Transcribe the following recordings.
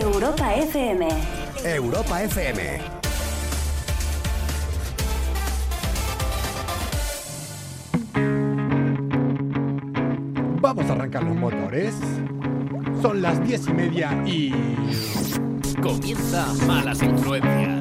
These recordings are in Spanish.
Europa FM. Europa FM. Vamos a arrancar los motores. Son las diez y media y... Comienza Malas Influencias.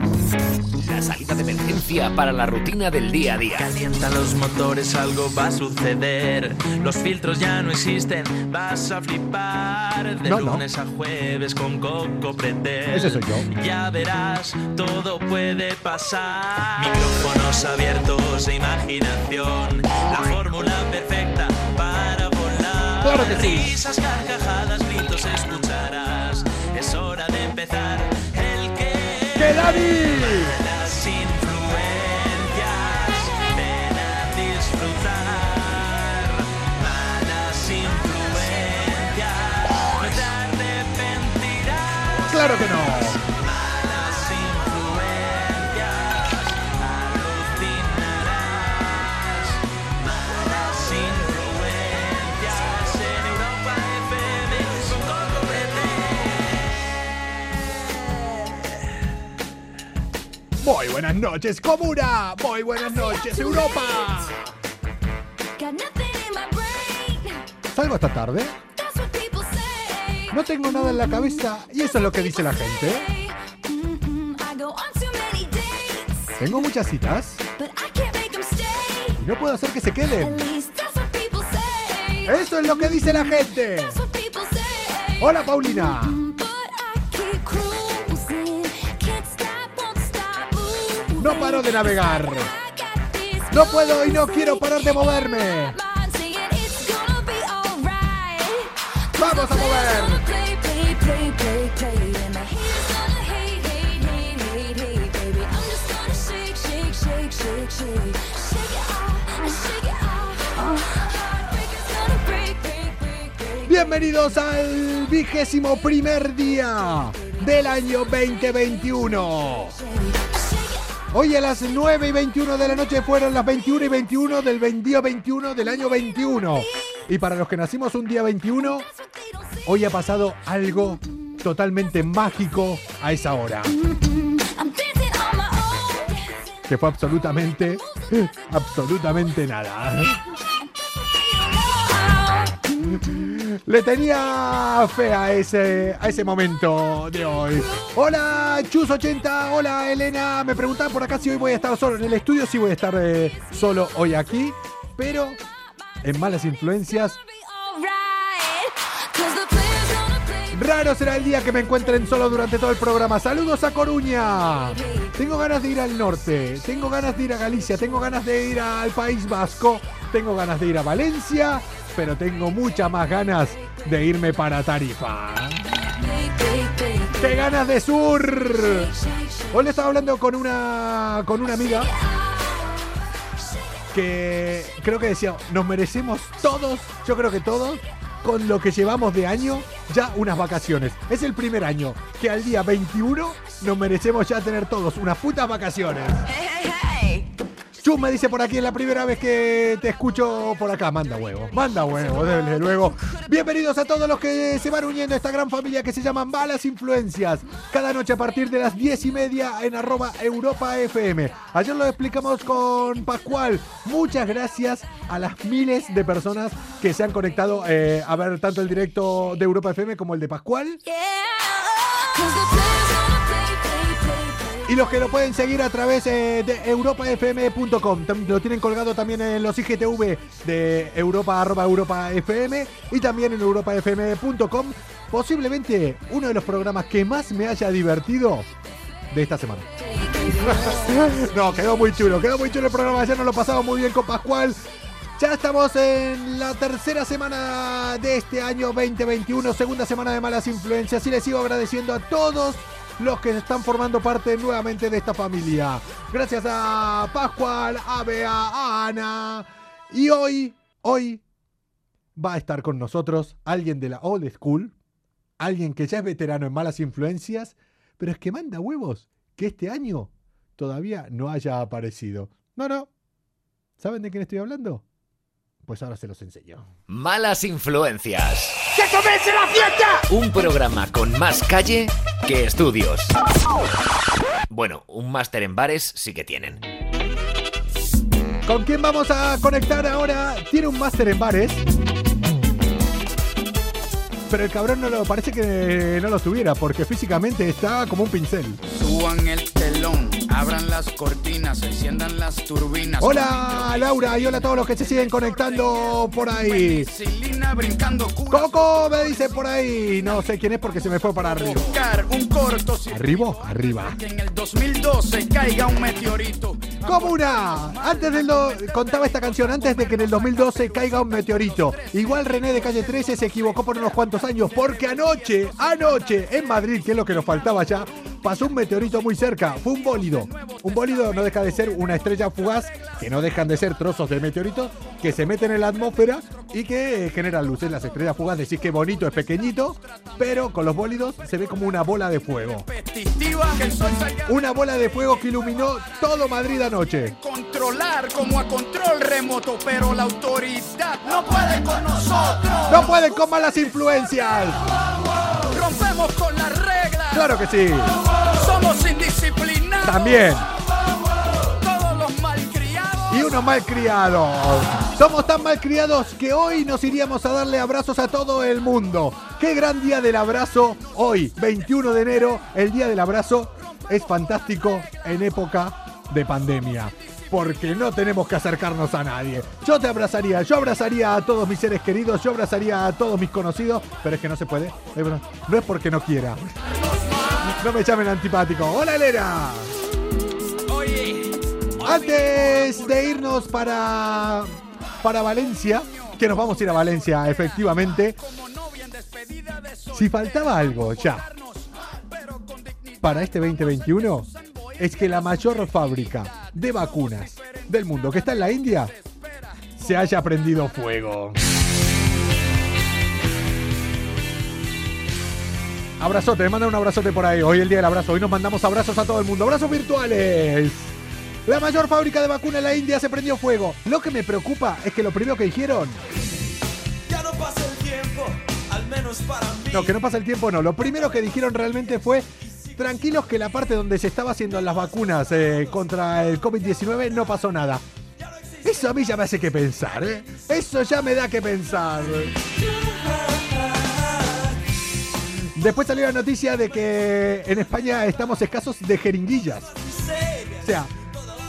Salida de emergencia para la rutina del día a día. Calientan los motores, algo va a suceder. Los filtros ya no existen, vas a flipar. De No, no. lunes a jueves con Coco Pretel. Ese soy yo. Ya verás, todo puede pasar. Micrófonos abiertos e imaginación. La fórmula perfecta para volar. Claro que sí. Risas, carcajadas, gritos escucharás. Es hora de empezar. El que. ¡Que Dani! ¡Claro que no! Muy buenas noches, comuna. Muy buenas noches, Europa. Salgo esta tarde. No tengo nada en la cabeza y eso es lo que dice la gente. Tengo muchas citas y no puedo hacer que se queden. Eso es lo que dice la gente. Hola, Paulina. No paro de navegar. No puedo y no quiero parar de moverme. Vamos a mover. Bienvenidos al vigésimo primer día del año 2021. Hoy a las 9 y 21 de la noche fueron las 21 y 21 del día 21 del año 21. Y para los que nacimos un día 21, hoy ha pasado algo totalmente mágico a esa hora. Que fue absolutamente, absolutamente nada. Le tenía fe a ese, a ese momento de hoy. Hola, Chus80. Hola, Elena. Me preguntaban por acá si hoy voy a estar solo en el estudio. Sí voy a estar eh, solo hoy aquí. Pero en Malas Influencias, raro será el día que me encuentren solo durante todo el programa. Saludos a Coruña. Tengo ganas de ir al norte. Tengo ganas de ir a Galicia. Tengo ganas de ir al País Vasco. Tengo ganas de ir a Valencia. Pero tengo muchas más ganas de irme para Tarifa. ¡Qué ganas de sur! Hoy le estaba hablando con una, con una amiga que creo que decía, nos merecemos todos, yo creo que todos, con lo que llevamos de año, ya unas vacaciones. Es el primer año que al día 21 nos merecemos ya tener todos unas putas vacaciones. Chus me dice por aquí, es la primera vez que te escucho por acá. Manda huevo, manda huevo, desde luego. Bienvenidos a todos los que se van uniendo a esta gran familia que se llama Malas Influencias. Cada noche a partir de las 10 y media en arroba Europa FM. Ayer lo explicamos con Pascual. Muchas gracias a las miles de personas que se han conectado eh, a ver tanto el directo de Europa FM como el de Pascual. Y los que lo pueden seguir a través eh, de europafm.com. Lo tienen colgado también en los IGTV de Europa, arroba Europa FM y también en europafm.com. Posiblemente uno de los programas que más me haya divertido de esta semana. no, quedó muy chulo, quedó muy chulo el programa. Ayer nos lo pasamos muy bien con Pascual. Ya estamos en la tercera semana de este año 2021, segunda semana de malas influencias y les sigo agradeciendo a todos los que están formando parte nuevamente de esta familia. Gracias a Pascual, a a Ana. Y hoy, hoy va a estar con nosotros alguien de la old school, alguien que ya es veterano en malas influencias, pero es que manda huevos que este año todavía no haya aparecido. No, no. ¿Saben de quién estoy hablando? Pues ahora se los enseño. Malas influencias. ¡Que comerse la fiesta! Un programa con más calle que estudios. Bueno, un máster en bares sí que tienen. ¿Con quién vamos a conectar ahora? Tiene un máster en bares. Pero el cabrón no lo parece que no lo tuviera porque físicamente está como un pincel. Suban el abran las cortinas, enciendan las turbinas. Hola Laura y hola a todos los que se siguen conectando por ahí. Coco me dice por ahí. No sé quién es porque se me fue para arriba. Corto ¿Arriba? Arriba. que en el 2012 caiga un meteorito. Comuna, antes del do- contaba esta canción, antes de que en el 2012 caiga un meteorito. Igual René de calle 13 se equivocó por unos cuantos años, porque anoche, anoche, en Madrid, que es lo que nos faltaba ya, pasó un meteorito muy cerca. Fue un bólido. Un bólido no deja de ser una estrella fugaz, que no dejan de ser trozos de meteoritos, que se meten en la atmósfera y que eh, generan luces. Las estrellas fugaz decís que bonito, es pequeñito, pero con los bólidos se ve como una bola de fuego. Una bola de fuego que iluminó todo Madrid anoche. controlar como a control remoto, pero la autoridad no puede con nosotros. ¡No pueden con malas influencias! Rompemos con las reglas. ¡Claro que sí! Somos indisciplinados. También. Todos los malcriados. Y unos malcriados. Somos tan malcriados que hoy nos iríamos a darle abrazos a todo el mundo. ¡Qué gran día del abrazo! Hoy, 21 de enero, el día del abrazo es fantástico en época de pandemia. Porque no tenemos que acercarnos a nadie. Yo te abrazaría, yo abrazaría a todos mis seres queridos, yo abrazaría a todos mis conocidos, pero es que no se puede. No es porque no quiera. No me llamen antipático. ¡Hola, Elena! Oye, Antes de irnos para, para Valencia, que nos vamos a ir a Valencia, efectivamente, si faltaba algo ya para este 2021, es que la mayor fábrica de vacunas del mundo, que está en la India, se haya prendido fuego. Abrazote, me manda un abrazote por ahí. Hoy el día del abrazo. Hoy nos mandamos abrazos a todo el mundo. Abrazos virtuales. La mayor fábrica de vacunas en la India se prendió fuego. Lo que me preocupa es que lo primero que dijeron. Ya no pasa el tiempo, al menos para mí. No, que no pasa el tiempo, no. Lo primero que dijeron realmente fue. Tranquilos que la parte donde se estaba haciendo las vacunas eh, contra el COVID-19 no pasó nada. Eso a mí ya me hace que pensar, ¿eh? Eso ya me da que pensar. Después salió la noticia de que en España estamos escasos de jeringuillas. O sea,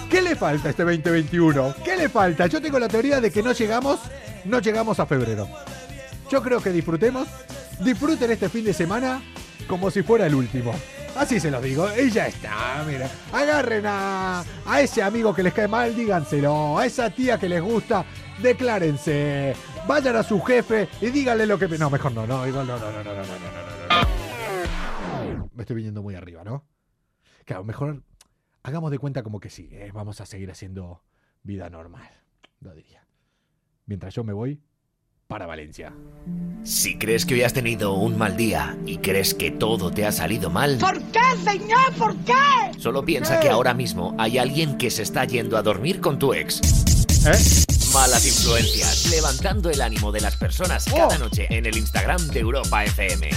¿qué le falta a este 2021? ¿Qué le falta? Yo tengo la teoría de que no llegamos, no llegamos a febrero. Yo creo que disfrutemos, disfruten este fin de semana como si fuera el último. Así se los digo, y ya está, mira. Agarren a, a ese amigo que les cae mal, díganselo. A esa tía que les gusta, declárense vayan a su jefe y díganle lo que... No, mejor no, no, igual no, no, no, no, no, no, no, no. Me estoy viniendo muy arriba, ¿no? Claro, mejor hagamos de cuenta como que sí, eh, vamos a seguir haciendo vida normal, lo diría. Mientras yo me voy para Valencia. Si crees que hoy has tenido un mal día y crees que todo te ha salido mal... ¿Por qué, señor? ¿Por qué? Solo ¿Por piensa qué? que ahora mismo hay alguien que se está yendo a dormir con tu ex. ¿Eh? Malas influencias, levantando el ánimo de las personas cada Oh. noche en el Instagram de Europa FM.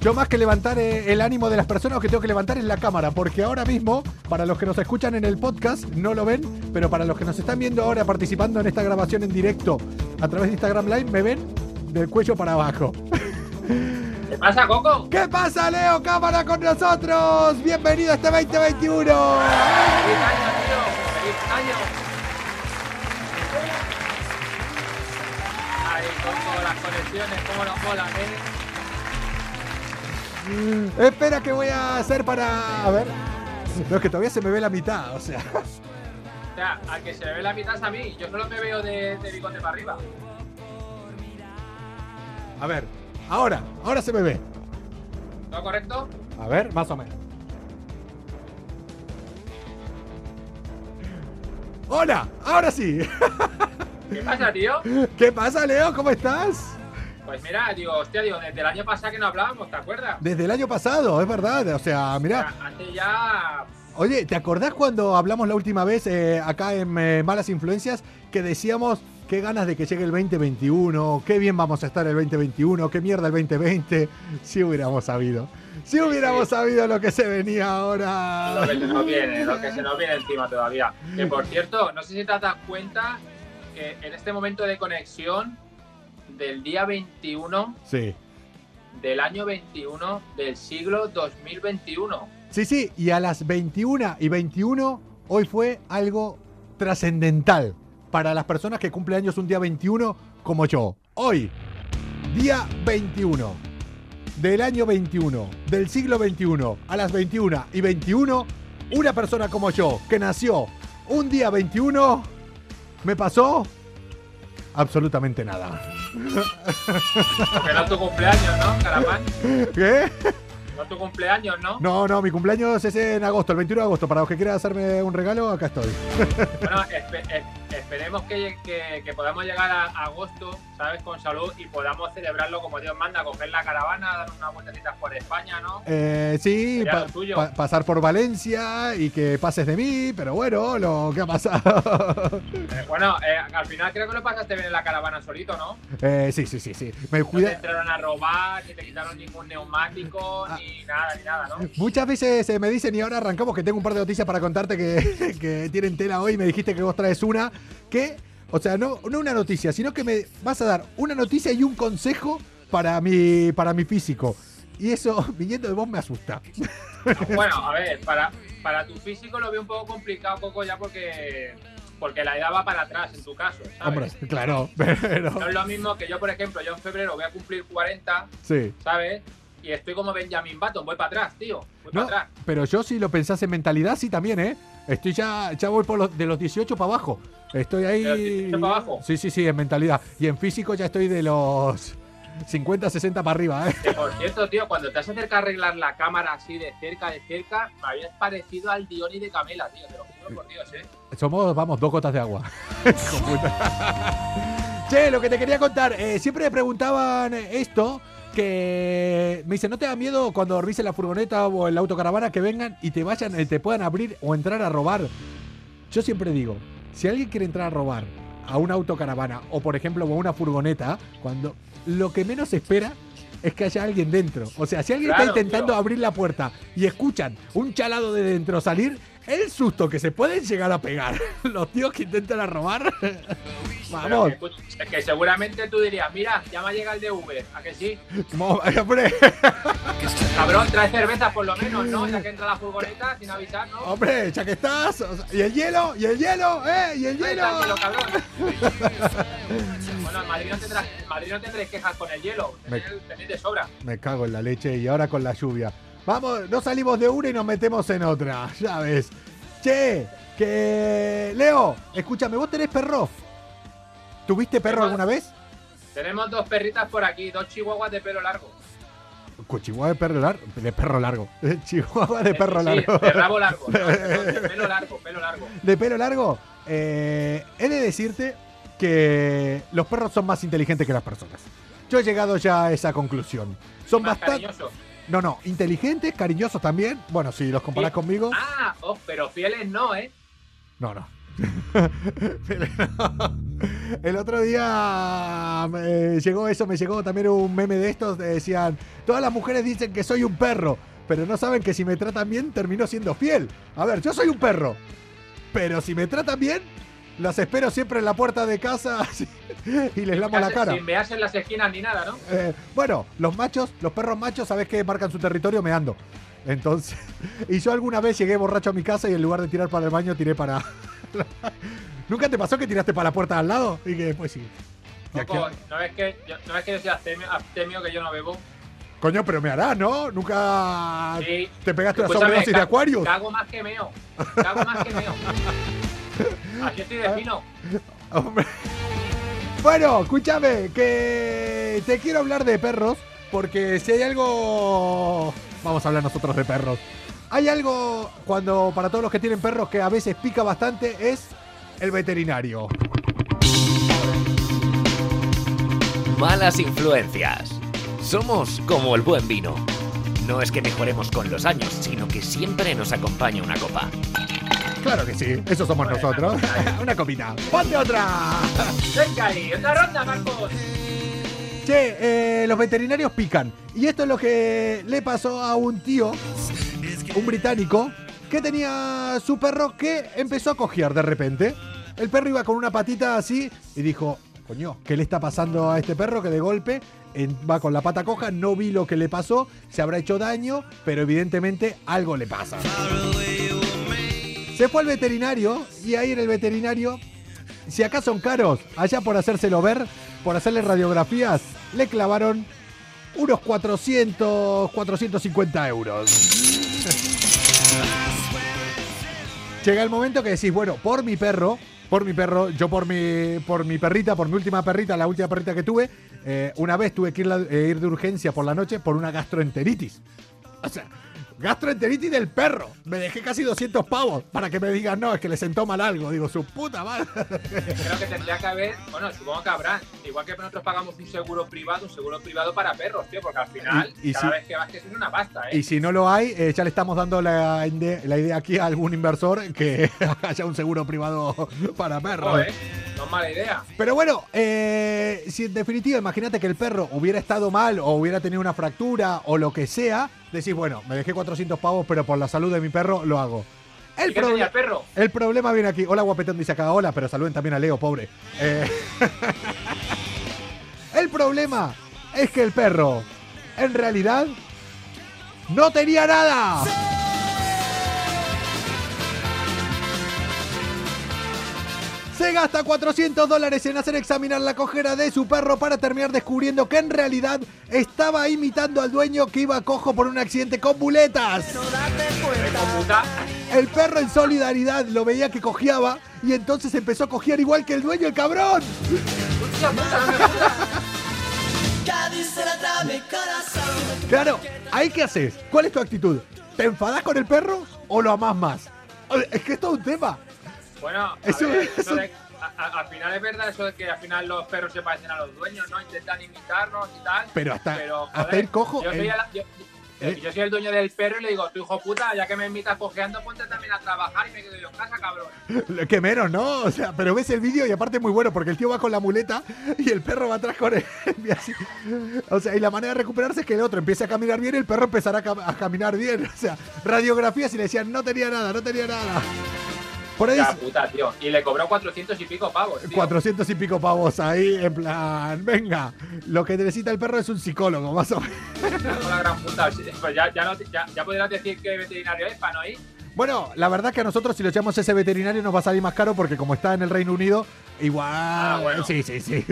Yo más que levantar eh, el ánimo de las personas, lo que tengo que levantar es la cámara, porque ahora mismo, para los que nos escuchan en el podcast, no lo ven, pero para los que nos están viendo ahora participando en esta grabación en directo a través de Instagram Live, me ven del cuello para abajo. ¿Qué pasa, Coco? ¿Qué pasa, Leo? Cámara con nosotros. Bienvenido a este 2021. ¡Feliz año, tío! ¡Feliz año! Conexiones, cómo nos molan, ¿eh? Espera que voy a hacer para... A ver. No, es que todavía se me ve la mitad, o sea. O sea, al que se le ve la mitad es a mí. Yo solo me veo de, de bigote para arriba. A ver. Ahora, ahora se me ve. ¿Todo correcto? A ver, más o menos. Hola, ahora sí. ¿Qué pasa, tío? ¿Qué pasa, Leo? ¿Cómo estás? Pues mira, digo, hostia, digo, desde el año pasado que no hablábamos, ¿te acuerdas? Desde el año pasado, es verdad. O sea, sea, hace ya. Oye, ¿te acordás cuando hablamos la última vez eh, acá en eh, Malas Influencias que decíamos qué ganas de que llegue el 2021, qué bien vamos a estar el 2021, qué mierda el 2020. Si hubiéramos sabido. Si hubiéramos sabido lo que se venía ahora. Lo que se nos viene, lo que se nos viene encima todavía. Que por cierto, no sé si te das cuenta que en este momento de conexión del día 21 Sí. del año 21 del siglo 2021. Sí, sí, y a las 21 y 21 hoy fue algo trascendental para las personas que cumplen años un día 21 como yo. Hoy, día 21 del año 21, del siglo 21, a las 21 y 21, una persona como yo, que nació un día 21, me pasó absolutamente nada. Porque es tu cumpleaños, ¿no, Caramán? ¿Qué? Es tu cumpleaños, ¿no? No, no, mi cumpleaños es en agosto, el 21 de agosto. Para los que quieran hacerme un regalo, acá estoy. Bueno, espe- es- esperemos que, que- que podamos llegar a agosto, ¿sabes? Con salud y podamos celebrarlo como Dios manda, coger la caravana, dar unas vueltecitas por España, ¿no? Eh, sí, pa- pasar por Valencia y que pases de mí, pero bueno, lo que ha pasado. Eh, bueno, eh, al final creo que lo pasaste bien en la caravana solito, ¿no? Eh, sí, sí, sí, sí. Me No te cuida. entraron a robar, ni te quitaron ningún neumático, Ah. ni nada, ni nada, ¿no? Muchas veces eh, me dicen, y ahora arrancamos, que tengo un par de noticias para contarte que, que tienen tela hoy. Me dijiste que vos traes una, que, o sea, no, no una noticia, sino que me vas a dar una noticia y un consejo para mi, para mi físico. Y eso, viniendo de vos, me asusta. Bueno, a ver, para, para tu físico lo veo un poco complicado, poco ya porque, porque la edad va para atrás en tu caso, ¿sabes? Hombre, claro, pero. No es lo mismo que yo, por ejemplo, yo en febrero voy a cumplir 40, Sí. ¿sabes? Y estoy como Benjamin Button, voy para atrás, tío. Voy No, para atrás. pero yo si lo pensás en mentalidad, sí también, ¿eh? Estoy ya, ya voy por los, de los 18 para abajo. Estoy ahí. ¿De los 18 para abajo? Sí, sí, sí, en mentalidad. Y en físico ya estoy de los 50, 60 para arriba, ¿eh? Que por cierto, tío, cuando te has acercado a arreglar la cámara así de cerca, de cerca, me habías parecido al Dioni de Camela, tío. Te lo juro por Dios, ¿eh? Somos, vamos, dos gotas de agua. Che, lo que te quería contar, eh, siempre me preguntaban esto, que me dicen, ¿no te da miedo cuando dormís en la furgoneta o en la autocaravana que vengan y te vayan, eh, te puedan abrir o entrar a robar? Yo siempre digo, si alguien quiere entrar a robar a una autocaravana o por ejemplo a una furgoneta, cuando lo que menos espera es que haya alguien dentro. O sea, si alguien Claro, está intentando tío. abrir la puerta y escuchan un chalado de dentro salir, el susto que se pueden llegar a pegar los tíos que intentan a robar. Pero Vamos, que, que seguramente tú dirías, mira, ya me llega el de Uber, ¿a que sí? hombre, Cabrón, trae cerveza por lo menos, ¿no? Ya que entra la furgoneta sin avisar, ¿no? hombre, ya que estás. o sea, y el hielo, y el hielo, eh, y el hielo. está bueno, en Madrid no, tendrás, en Madrid no tendréis quejas con el hielo. Me- tenéis de sobra. Me cago en la leche y ahora con la lluvia. Vamos, no salimos de una y nos metemos en otra, ya ves. Che, que. Leo, escúchame, ¿vos tenés perro? ¿Tuviste perro alguna vez? Tenemos dos perritas por aquí, dos chihuahuas de pelo largo. Chihuahua de perro largo. De perro largo. Chihuahua de perro sí, largo. de rabo largo. no, de pelo largo, pelo largo. de pelo largo. eh, he de decirte que los perros son más inteligentes que las personas. Yo he llegado ya a esa conclusión. Son bastante. No, no, inteligentes, cariñosos también. Bueno, si los comparás Sí. conmigo. Ah, oh, pero fieles no, ¿eh? No, no. El otro día me llegó eso, me llegó también un meme de estos, de decían, todas las mujeres dicen que soy un perro, pero no saben que si me tratan bien termino siendo fiel. A ver, yo soy un perro, pero si me tratan bien, las espero siempre en la puerta de casa y les lamo la cara. Sin mearse en las esquinas ni nada, ¿no? Eh, bueno, los machos, los perros machos, ¿sabes qué? Marcan su territorio meando. Entonces, y yo alguna vez llegué borracho a mi casa y en lugar de tirar para el baño, tiré para. ¿Nunca te pasó que tiraste para la puerta de al lado? Y que después sí. ¿no ves que yo, no ves que yo soy abstemio, abstemio, que yo no bebo? Coño, pero me harás, ¿no? Nunca Sí. te pegaste una sobredosis de Aquarius. Cago más que meo. Cago más que meo. Así estoy de fino. Hombre. Bueno, escúchame, que te quiero hablar de perros, porque si hay algo... Vamos a hablar nosotros de perros. Hay algo, cuando para todos los que tienen perros, que a veces pica bastante, es el veterinario. Malas influencias. Somos como el buen vino. No es que mejoremos con los años, sino que siempre nos acompaña una copa. Claro que sí, eso somos nosotros. Una copita. ¡Ponte otra! Venga ahí, otra ronda, Marcos. Che, eh, los veterinarios pican. Y esto es lo que le pasó a un tío, un británico, que tenía su perro que empezó a cojear de repente. El perro iba con una patita así y dijo, coño, ¿qué le está pasando a este perro que de golpe en- va con la pata coja? No vi lo que le pasó, se habrá hecho daño, pero evidentemente algo le pasa. Se fue al veterinario y ahí en el veterinario, si acá son caros, allá por hacérselo ver, por hacerle radiografías, le clavaron unos 400, 450 euros. Llega el momento que decís, bueno, por mi perro, por mi perro, yo por mi, por mi perrita, por mi última perrita, la última perrita que tuve, eh, una vez tuve que ir, eh, ir de urgencia por la noche por una gastroenteritis. O sea, gastroenteritis del perro. Me dejé casi 200 pavos para que me digan, no, es que le sentó mal algo. Digo, su puta madre. Creo que tendría que haber, bueno, supongo que habrán. Igual que nosotros pagamos un seguro privado, un seguro privado para perros, tío, porque al final, Y- y cada si- vez que vas, que es una pasta, ¿eh? Y si no lo hay, eh, ya le estamos dando la, la idea aquí a algún inversor que haya un seguro privado para perros. Joder, no es mala idea. Pero bueno, eh, si en definitiva, imagínate que el perro hubiera estado mal o hubiera tenido una fractura o lo que sea, decís, bueno, me dejé 400 pavos, pero por la salud de mi perro lo hago. El, problema viene aquí. Hola, guapetón, dice acá. Hola, pero saluden también a Leo, pobre. Eh, el problema es que el perro, en realidad, no tenía nada. Se gasta 400 dólares en hacer examinar la cojera de su perro para terminar descubriendo que en realidad estaba imitando al dueño que iba cojo por un accidente con puta. El perro en solidaridad lo veía que cojeaba y entonces empezó a cojear igual que el dueño, el cabrón. Claro, ¿ahí qué haces? ¿Cuál es tu actitud? ¿Te enfadás con el perro o lo amás más? Es que es todo un tema. Bueno, a Eso- ver, eso eso- de- a- a- al final es verdad eso de que al final los perros se parecen a los dueños, ¿no? Intentan imitarnos y tal. Pero hasta- Pero, joder, el cojo, Yo soy, el- el, yo- ¿Eh? yo soy el dueño del perro y le digo, tu hijo puta, ya que me imitas cojeando, ponte también a trabajar y me quedo yo en casa, cabrón. Que menos, ¿no? O sea, pero ves el vídeo y aparte es muy bueno porque el tío va con la muleta y el perro va atrás con él. y así. O sea, y la manera de recuperarse es que el otro empiece a caminar bien y el perro empezará a, cam- a caminar bien. O sea, radiografías y le decían, no tenía nada, no tenía nada. Por ahí Ya puta, tío. Y le cobró 400 y pico pavos, tío. 400 y pico pavos ahí, en plan, venga, lo que necesita el perro es un psicólogo, más o menos. La gran puta. Pues ya, ya, no, ya, ya podrás decir qué veterinario es para no ir. Bueno, la verdad que a nosotros si lo echamos ese veterinario nos va a salir más caro porque como está en el Reino Unido, igual... Ah, bueno. Sí, sí, sí.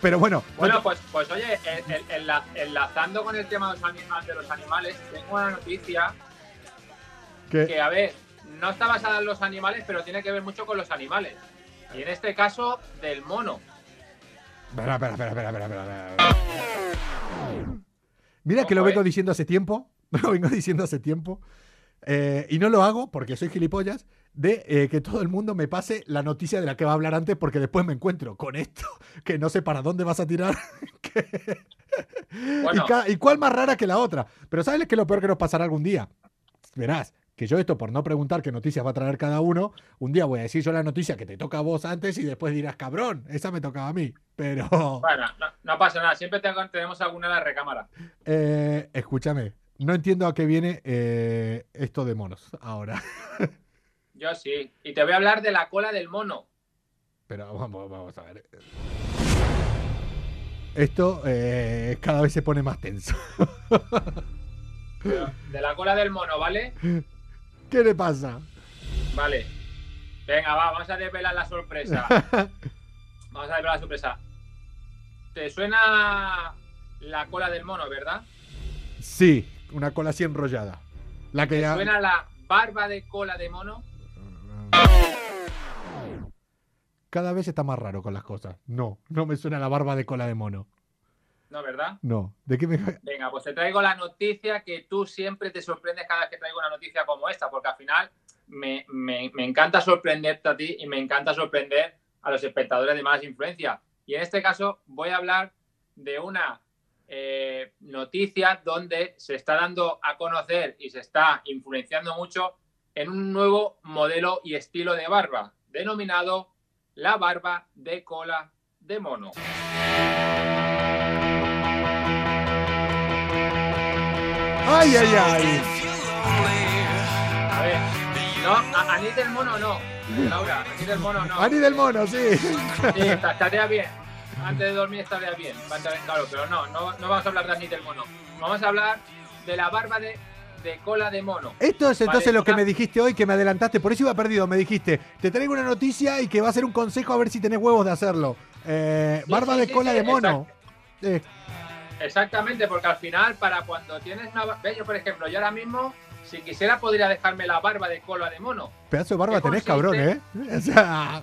Pero bueno, Bueno, pues, pues oye, el- el- enla- enlazando con el tema de los, anima- de los animales, tengo una noticia que- que, a ver, no está basada en los animales, pero tiene que ver mucho con los animales. Y en este caso, del mono. Espera, espera, espera, espera, espera, espera. Mira que lo Ojo, vengo eh. diciendo hace tiempo, lo vengo diciendo hace tiempo, eh, y no lo hago porque soy gilipollas, de eh, que todo el mundo me pase la noticia de la que va a hablar antes porque después me encuentro con esto, que no sé para dónde vas a tirar, que- Bueno. y, cuál más rara que la otra. Pero ¿sabes qué es lo peor que nos pasará algún día? Verás, que yo esto por no preguntar qué noticias va a traer cada uno, un día voy a decir yo la noticia que te toca a vos antes y después dirás, cabrón, esa me tocaba a mí. Pero... Bueno, no, no pasa nada, siempre tengo- tenemos alguna en la recámara. Eh, escúchame, no entiendo a qué viene eh, esto de monos ahora. Yo sí. Y te voy a hablar de la cola del mono. Pero vamos, vamos a ver. Esto eh, cada vez se pone más tenso. Pero De la cola del mono, ¿vale? ¿Qué le pasa? Vale. Venga, va, vamos a desvelar la sorpresa. Vamos a desvelar la sorpresa. ¿Te suena la cola del mono, verdad? Sí, una cola así enrollada. La que ¿Te ya... suena la barba de cola de mono? Cada vez está más raro con las cosas. No, no me suena la barba de cola de mono. No, ¿verdad? No. ¿De qué me.? Venga, pues te traigo la noticia que tú siempre te sorprendes cada vez que traigo una noticia como esta, porque al final me, me- me encanta sorprenderte a ti y me encanta sorprender a los espectadores de más influencia. Y en este caso voy a hablar de una eh, noticia donde se está dando a conocer y se está influenciando mucho en un nuevo modelo y estilo de barba, denominado la barba de cola de mono. ¡Ay, ay, ay! A ver, no, a, Anís del mono no, Laura, Anís del mono no. Ani del mono, sí. Sí, estaría bien. Antes de dormir estaría bien. claro, pero no, no, no vamos a hablar de Anís del mono. Vamos a hablar de la barba de, de cola de mono. Esto es entonces Vale, lo que me dijiste hoy, que me adelantaste, por eso iba perdido. Me dijiste, te traigo una noticia y que va a ser un consejo a ver si tenés huevos de hacerlo. Eh, Sí, barba sí, de sí, cola de mono. Eh, Exactamente, porque al final, para cuando tienes una. Ve, yo, por ejemplo, yo ahora mismo, si quisiera, podría dejarme la barba de cola de mono. pedazo de barba ¿Qué tenés, consiste? cabrón, ¿eh? O sea,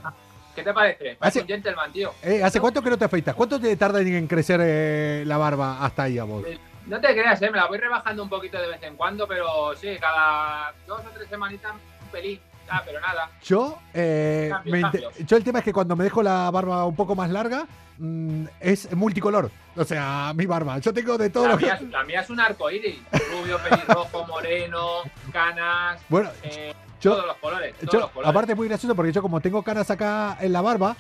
¿Qué te parece? Hace- Parece un gentleman, tío. eh, ¿hace cuánto que no te afeitas? ¿Cuánto te tarda en crecer eh, la barba hasta ahí a vos? No te creas, ¿eh? me la voy rebajando un poquito de vez en cuando, pero sí, cada dos o tres semanitas un pelín. Ah, pero nada. Yo, eh, Cambios, yo el tema es que cuando me dejo la barba un poco más larga, mm, es multicolor. O sea, mi barba. Yo tengo de todo La lo que... mía, es- la mía es un arco iris. Rubio, pelirrojo, moreno, canas, Bueno, eh, yo, todos los colores. Todos yo los colores. aparte es muy gracioso porque yo como tengo canas acá en la barba,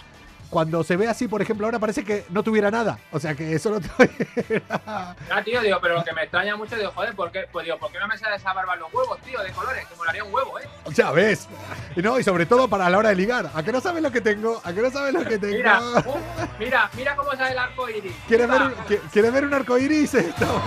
cuando se ve así, por ejemplo, ahora parece que no tuviera nada. O sea, que solo tuviera... Ah, tío, digo, pero lo que me extraña mucho, digo, joder, ¿por qué, pues digo, ¿por qué no me sale esa barba en los huevos, tío, de colores? Que molaría un huevo, ¿eh? O sea, ves. Y no, y sobre todo para la hora de ligar. ¿A que no sabes lo que tengo? ¿A que no sabes lo que tengo? Mira, uh, mira, mira cómo sale el arco iris. ¿Quieres ver, ¿Quieres ver un arco iris? Esto.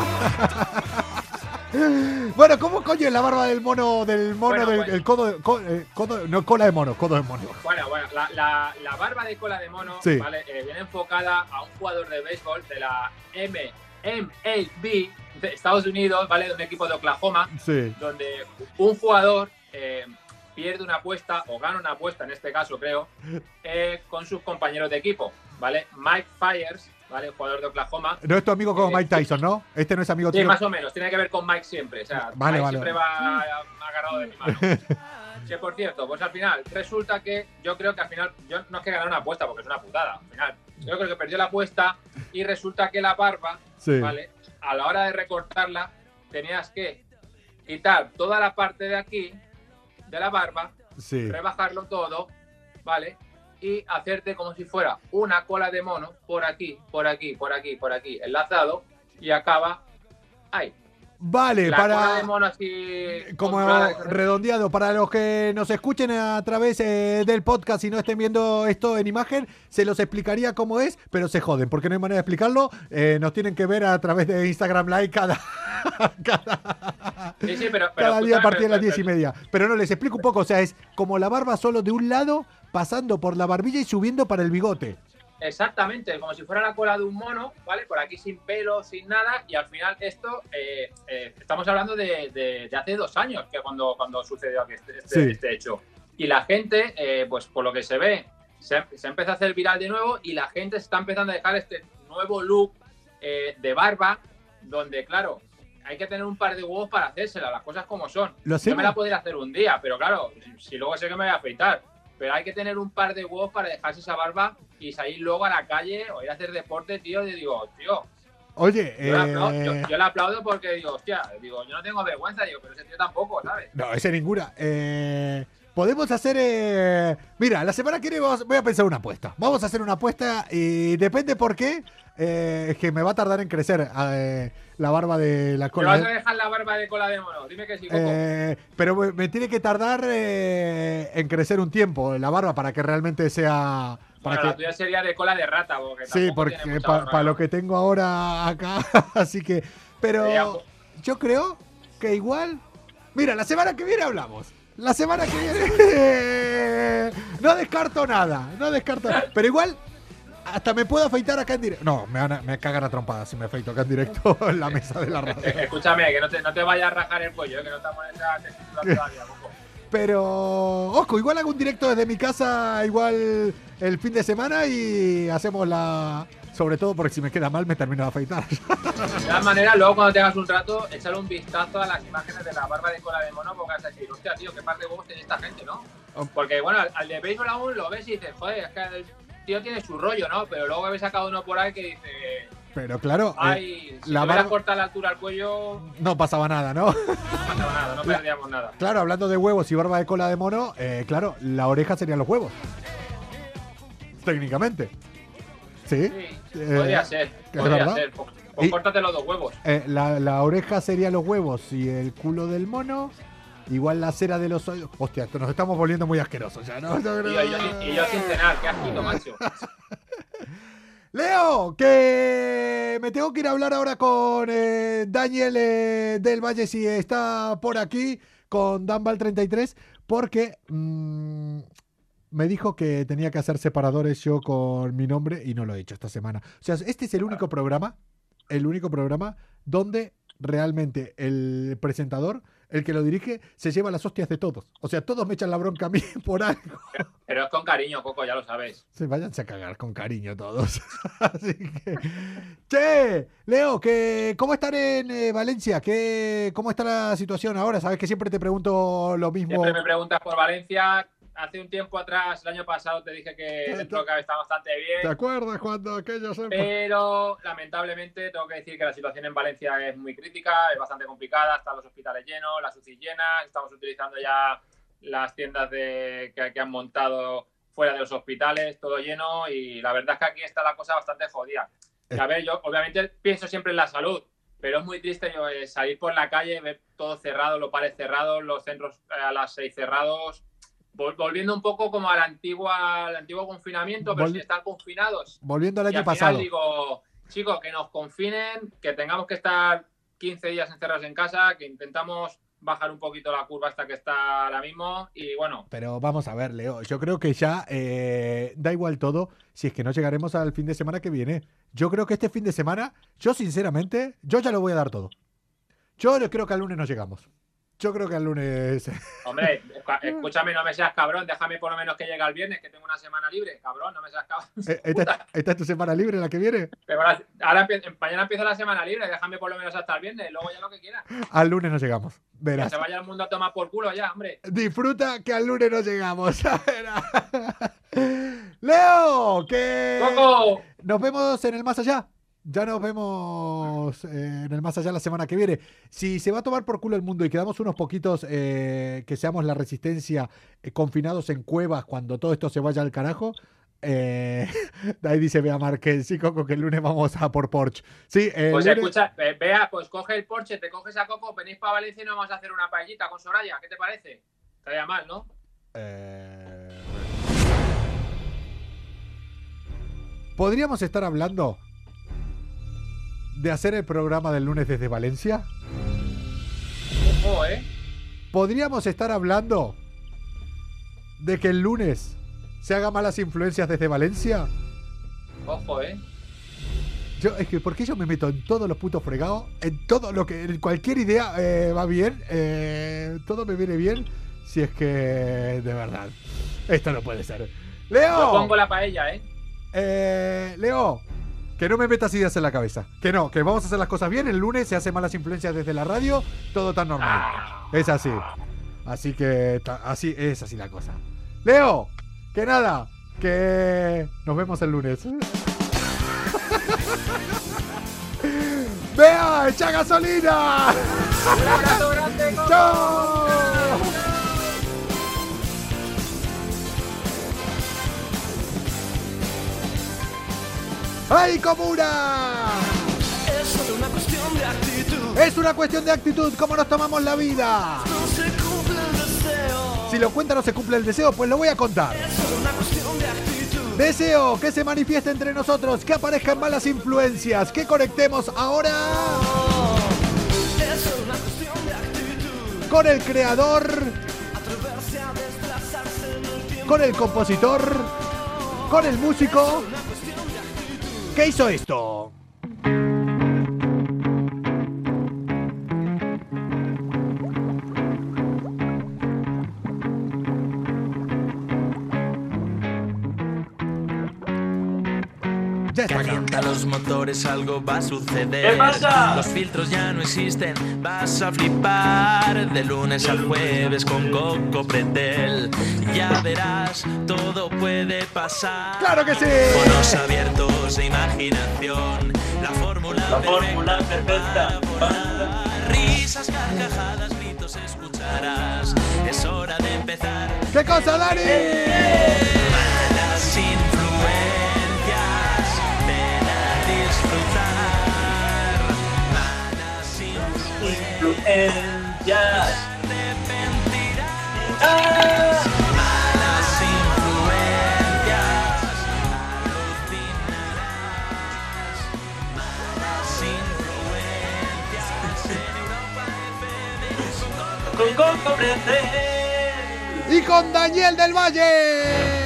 Bueno, ¿cómo coño es la barba del mono, del mono, Bueno, del pues- el codo, co- eh, codo- no, cola de mono, codo de mono? Bueno, bueno, la, la- la barba de cola de mono, Sí. ¿vale? Eh, viene enfocada a un jugador de béisbol de la M MLB de Estados Unidos, ¿vale? De un equipo de Oklahoma, Sí. donde un jugador eh, pierde una apuesta, o gana una apuesta en este caso, creo, eh, con sus compañeros de equipo, ¿vale? Mike Fyers, ¿vale? Jugador de Oklahoma. No es tu amigo como Eh, Mike Tyson, ¿no? Este no es amigo Sí, tuyo. más o menos, tiene que ver con Mike siempre. O sea, Vale, Mike vale, siempre va agarrado de mi mano. Que por cierto, pues al final, resulta que yo creo que al final, yo no es que ganar una apuesta porque es una putada. Al final, yo creo que perdió la apuesta y resulta que la barba, Sí. ¿vale? A la hora de recortarla, tenías que quitar toda la parte de aquí de la barba, Sí. rebajarlo todo, ¿vale? Y hacerte como si fuera una cola de mono por aquí, por aquí, por aquí, por aquí, enlazado y acaba ahí. Vale, La para. de mono así Como controlada, redondeado, para los que nos escuchen a través eh, del podcast y no estén viendo esto en imagen, se los explicaría cómo es, pero se joden, porque no hay manera de explicarlo. Eh, nos tienen que ver a través de Instagram Live cada, cada, Sí, sí, pero, pero cada día a partir de las diez y media. Pero no, les explico un poco, o sea, es como la barba solo de un lado, pasando por la barbilla y subiendo para el bigote. Exactamente, como si fuera la cola de un mono, ¿vale? Por aquí sin pelo, sin nada, y al final esto, eh, eh, estamos hablando de, de- de hace dos años, que cuando, cuando sucedió aquí este, este- Sí. este hecho. Y la gente, eh, pues por lo que se ve, se, se empieza a hacer viral de nuevo y la gente está empezando a dejar este nuevo look eh, de barba, donde, claro, hay que tener un par de huevos para hacérsela, las cosas como son. Yo me la podría hacer un día, pero claro, si luego sé que me voy a afeitar. Pero hay que tener un par de huevos para dejarse esa barba y salir luego a la calle o ir a hacer deporte, tío. Y digo, tío, Oye, yo, le aplaudo, eh, yo- yo le aplaudo porque digo, hostia, digo, yo no tengo vergüenza, digo, pero ese tío tampoco, ¿sabes? No, ese ninguna. Eh, podemos hacer. eh, Mira, la semana que viene vamos- voy a pensar una apuesta. Vamos a hacer una apuesta y depende por qué. eh, que me va a tardar en crecer eh, la barba de la ¿Me cola. vas a de- dejar la barba de cola de mono? Dime que sí, Coco. Eh, pero me, me tiene que tardar eh, en crecer un tiempo la barba para que realmente sea. Para bueno, que, la tuya sería de cola de rata, porque sí, porque para ¿no? lo que tengo ahora acá. así que. Pero yo creo que igual. Mira, la semana que viene hablamos. La semana que viene. no descarto nada. No descarto Pero igual. Hasta me puedo afeitar acá en directo. No, me, van a- me cagan a trompadas si me afeito acá en directo en la mesa de la radio. Escúchame, que no te, no te vayas a rajar el cuello, eh, que no estamos en esa tesitura todavía, Coco. Pero, ojo, igual hago un directo desde mi casa, igual el fin de semana y hacemos la. Sobre todo porque si me queda mal me termino de afeitar. De todas maneras, luego cuando tengas un rato, échale un vistazo a las imágenes de la barba de cola de mono, porque vas a decir, hostia, tío, qué par de huevos tiene esta gente, ¿no? Porque, bueno, al, de béisbol aún lo ves y dices, joder, es que el tío tiene su rollo, ¿no? Pero luego ves a cada uno por ahí que dice, Pero claro, eh, si la barba- cortado la altura al cuello, no pasaba nada, ¿no? no pasaba nada, no perdíamos nada. Claro, hablando de huevos y barba de cola de mono, eh, claro, la oreja serían los huevos. Técnicamente. ¿Sí? Sí, podría ser, ¿es podría ser. Pues, córtate los dos huevos. Eh, la, la oreja serían los huevos y el culo del mono. Igual la cera de los oídos. Hostia, nos estamos volviendo muy asquerosos ya, ¿no? Y yo, y yo- y yo sin cenar, qué asquito, macho. Leo, que me tengo que ir a hablar ahora con eh, Daniel eh, del Valle, si está por aquí, con Danval33, porque mm, me dijo que tenía que hacer separadores yo con mi nombre y no lo he hecho esta semana. O sea, este es el único programa, el único programa donde realmente el presentador, el que lo dirige, se lleva las hostias de todos. O sea, todos me echan la bronca a mí por algo. Pero es con cariño, Coco, ya lo sabes. Se váyanse a cagar con cariño todos. Así que. Che, Leo, que, ¿cómo están en eh, Valencia? ¿Qué, ¿Cómo está la situación ahora? Sabes que siempre te pregunto lo mismo. Siempre me preguntas por Valencia. Hace un tiempo atrás, el año pasado, te dije que Te- dentro te- que está bastante ¿Te bien. acuerdas cuando aquellos Pero lamentablemente tengo que decir que la situación en Valencia es muy crítica, es bastante complicada, están los hospitales llenos, las UCI llenas, estamos utilizando ya las tiendas de, que, que han montado fuera de los hospitales, todo lleno y la verdad es que aquí está la cosa bastante jodida. Y a ver, yo obviamente pienso siempre en la salud, pero es muy triste yo, eh, salir por la calle, ver todo cerrado, los pares cerrados, los centros eh, a las seis cerrados, volviendo un poco como al, antigua, al antiguo confinamiento, pero Vol- sin estar confinados. Volviendo al Y año al final pasado. digo, chicos, que nos confinen, que tengamos que estar 15 días encerrados en casa, que intentamos bajar un poquito la curva hasta que está ahora mismo y bueno, Pero vamos a ver, Leo. Yo creo que ya eh, da igual todo si es que no llegaremos al fin de semana que viene. Yo creo que este fin de semana, yo sinceramente, yo ya lo voy a dar todo. Yo creo que al lunes no llegamos. Yo creo que al lunes. hombre, escúchame, no me seas cabrón, déjame por lo menos que llegue el viernes, que tengo una semana libre, cabrón, no me seas cabrón. Eh, ¿Esta, esta es tu semana libre la que viene? Pero ahora, mañana empieza la semana libre, déjame por lo menos hasta el viernes, luego ya lo que quieras. Al lunes no llegamos. Que Verás. se vaya el mundo a tomar por culo ya, hombre. Disfruta que al lunes no llegamos. Leo, que ¡Coco! nos vemos en el más allá. Ya nos vemos eh, en el más allá la semana que viene. Si se va a tomar por culo el mundo y quedamos unos poquitos eh, que seamos la resistencia eh, confinados en cuevas cuando todo esto se vaya al carajo. Eh, ahí dice Bea Márquez, sí, Coco, que el lunes vamos a por Porsche. Sí, Pues lunes- escucha, vea, pues coge el Porsche, te coges a Coco, venís para Valencia y nos vamos a hacer una paellita con Soraya, ¿qué te parece? Estaría mal, ¿no? Eh, ¿Podríamos estar hablando de hacer el programa del lunes desde Valencia? Ojo, ¿eh? ¿Podríamos estar hablando de que el lunes se haga malas influencias desde Valencia? Ojo, ¿eh? Yo, es que, ¿por qué yo me meto en todos los putos fregados? En todo lo que. en cualquier idea eh, va bien. eh, todo me viene bien. Si es que. De verdad. Esto no puede ser. ¡Leo! Yo pongo la paella, ¿eh? Eh, Leo, que no me metas ideas en la cabeza. Que no, que vamos a hacer las cosas bien. El lunes se hace malas influencias desde la radio. Todo tan normal. Es así. Así que así es así la cosa. Leo, que nada, que nos vemos el lunes. ¡Vea! ¡Echa gasolina! ¡Chao! ¡Ay, comuna! Es solo una cuestión de actitud. Es una cuestión de actitud, cómo nos tomamos la vida. No se cumple el deseo. Si lo cuenta no se cumple el deseo, pues lo voy a contar. Es solo una cuestión de actitud. Deseo que se manifieste entre nosotros, que aparezcan malas influencias, que conectemos ahora Es solo una cuestión de actitud. con el creador, con el compositor, con el músico que hizo esto. Calienta los motores, algo va a suceder. ¿Qué pasa? Los filtros ya no existen, vas a flipar. De lunes al jueves con Coco Pretel. Ya verás, todo puede pasar. ¡Claro que sí! Fonos abiertos de imaginación. La fórmula La fórmula perfecta. Risas, carcajadas, gritos escucharás. Es hora de empezar. ¿Qué cosa, Dani? Malas en Europa FM. Con Coco. Y con Daniel del Valle.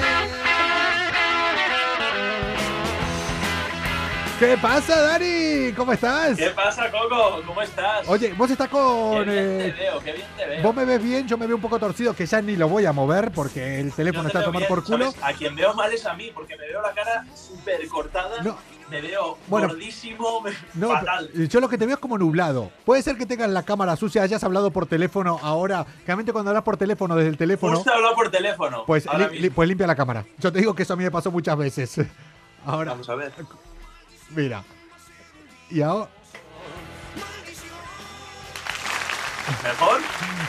¿Qué pasa, Dani? ¿Cómo estás? ¿Qué pasa, Coco? ¿Cómo estás? Oye, vos estás qué con... bien te eh, veo, qué bien te veo. Vos me ves bien, yo me veo un poco torcido, que ya ni lo voy a mover porque el teléfono te está a tomar bien, por culo. ¿sabes? A quien veo mal es a mí, porque me veo la cara súper cortada. No. Me veo Bueno. gordísimo, No, fatal. yo lo que te veo es como nublado. Puede ser que tengas la cámara sucia, hayas hablado por teléfono ahora. Realmente cuando hablas por teléfono desde el teléfono, Justo hablado por teléfono. pues, li- li- pues limpia la cámara. Yo te digo que eso a mí me pasó muchas veces. Ahora, Vamos a ver. Mira. Y ahora, ¿Mejor?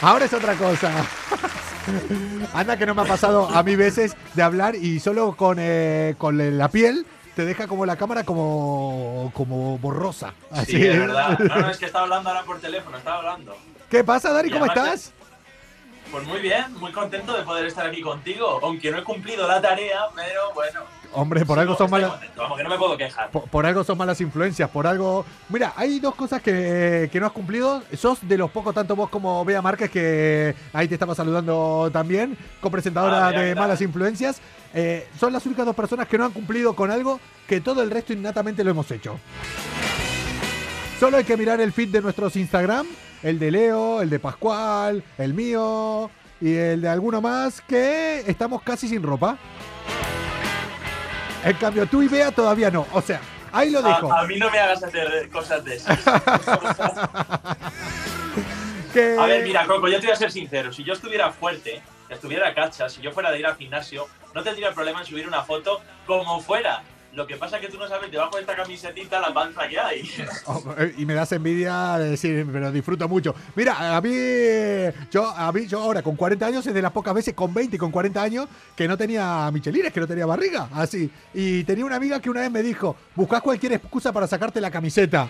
ahora es otra cosa. Anda que no me ha pasado a mí veces de hablar y solo con, eh, con la piel te deja como la cámara como, como borrosa. Así Sí, de verdad. No, no, es que estaba hablando ahora por teléfono, estaba hablando. ¿Qué pasa, Dani? Y ¿Cómo estás? Pues muy bien, muy contento de poder estar aquí contigo. Aunque no he cumplido la tarea, pero bueno. Hombre, por algo son malas. contento, Vamos, que no me puedo quejar. Por, por algo son malas influencias, por algo... Mira, hay dos cosas que, que no has cumplido. Sos de los pocos, tanto vos como Bea Márquez, que ahí te estaba saludando también, copresentadora Ah, de. Malas Influencias. Eh, son las únicas dos personas que no han cumplido con algo que todo el resto innatamente lo hemos hecho. Solo hay que mirar el feed de nuestros Instagram, el de Leo, el de Pascual, el mío y el de alguno más, que estamos casi sin ropa. En cambio, tú y Bea todavía no. O sea, ahí lo dejo. A, a mí no me hagas hacer cosas de esas. Que- A ver, mira, Coco, yo te voy a ser sincero. Si yo estuviera fuerte, estuviera cacha, si yo fuera de ir al gimnasio, no tendría problema en subir una foto como fuera. Lo que pasa es que tú no sabes debajo de esta camisetita la panza que hay. Y me das envidia de decir, pero disfruto mucho. Mira, a mí, yo, a mí, yo ahora con 40 años es de las pocas veces con 20 y con 40 años que no tenía michelines, que no tenía barriga, así. Y tenía una amiga que una vez me dijo, buscas cualquier excusa para sacarte la camiseta.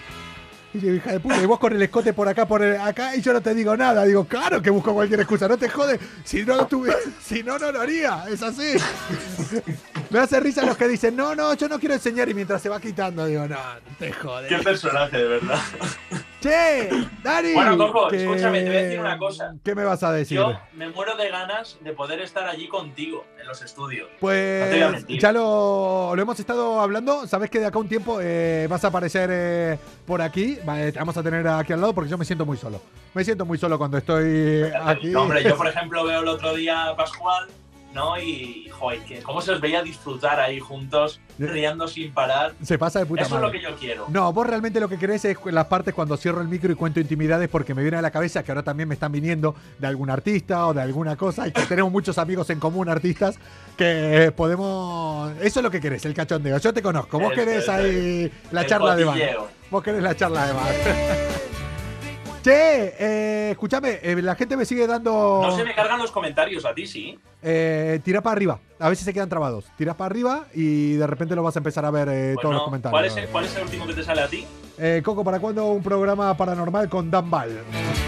Y hija de puta, y vos con el escote por acá, por el- acá, y yo no te digo nada. Digo, claro que busco cualquier excusa, no te jode. Si no, tuve, si no, no lo haría. Es así. Me hace risa los que dicen, no, no, yo no quiero enseñar. Y mientras se va quitando, digo, no, te jode. Qué personaje, de verdad. Che, Dani. Bueno, Coco, que- escúchame, te voy a decir una cosa. ¿Qué me vas a decir? Yo me muero de ganas de poder estar allí contigo, en los estudios. Pues ya lo, lo hemos estado hablando. Sabes que de acá a un tiempo eh, vas a aparecer eh, por aquí. Vamos a tener aquí al lado porque yo me siento muy solo. Me siento muy solo cuando estoy aquí. No, hombre, yo por ejemplo veo el otro día a Pascual, ¿no? Y, joder, que cómo se os veía disfrutar ahí juntos, riendo sin parar. Se pasa de puta Eso es madre. lo que yo quiero. No, vos realmente lo que querés es las partes cuando cierro el micro y cuento intimidades porque me viene a la cabeza que ahora también me están viniendo de algún artista o de alguna cosa y que tenemos muchos amigos en común artistas que podemos... Eso es lo que querés, el cachondeo. Yo te conozco. Vos querés eso, ahí la El charla de bar. cotilleo. Vos querés la charla de bar. che, eh, escúchame, eh, la gente me sigue dando... No se me cargan los comentarios, a ti sí. Eh, tira para arriba. A veces se quedan trabados. Tiras para arriba y de repente lo vas a empezar a ver eh, Pues todos no. los comentarios. ¿Cuál es, el, cuál es el último que te sale a ti? Eh, Coco, ¿para cuándo un programa paranormal con Dan Ball?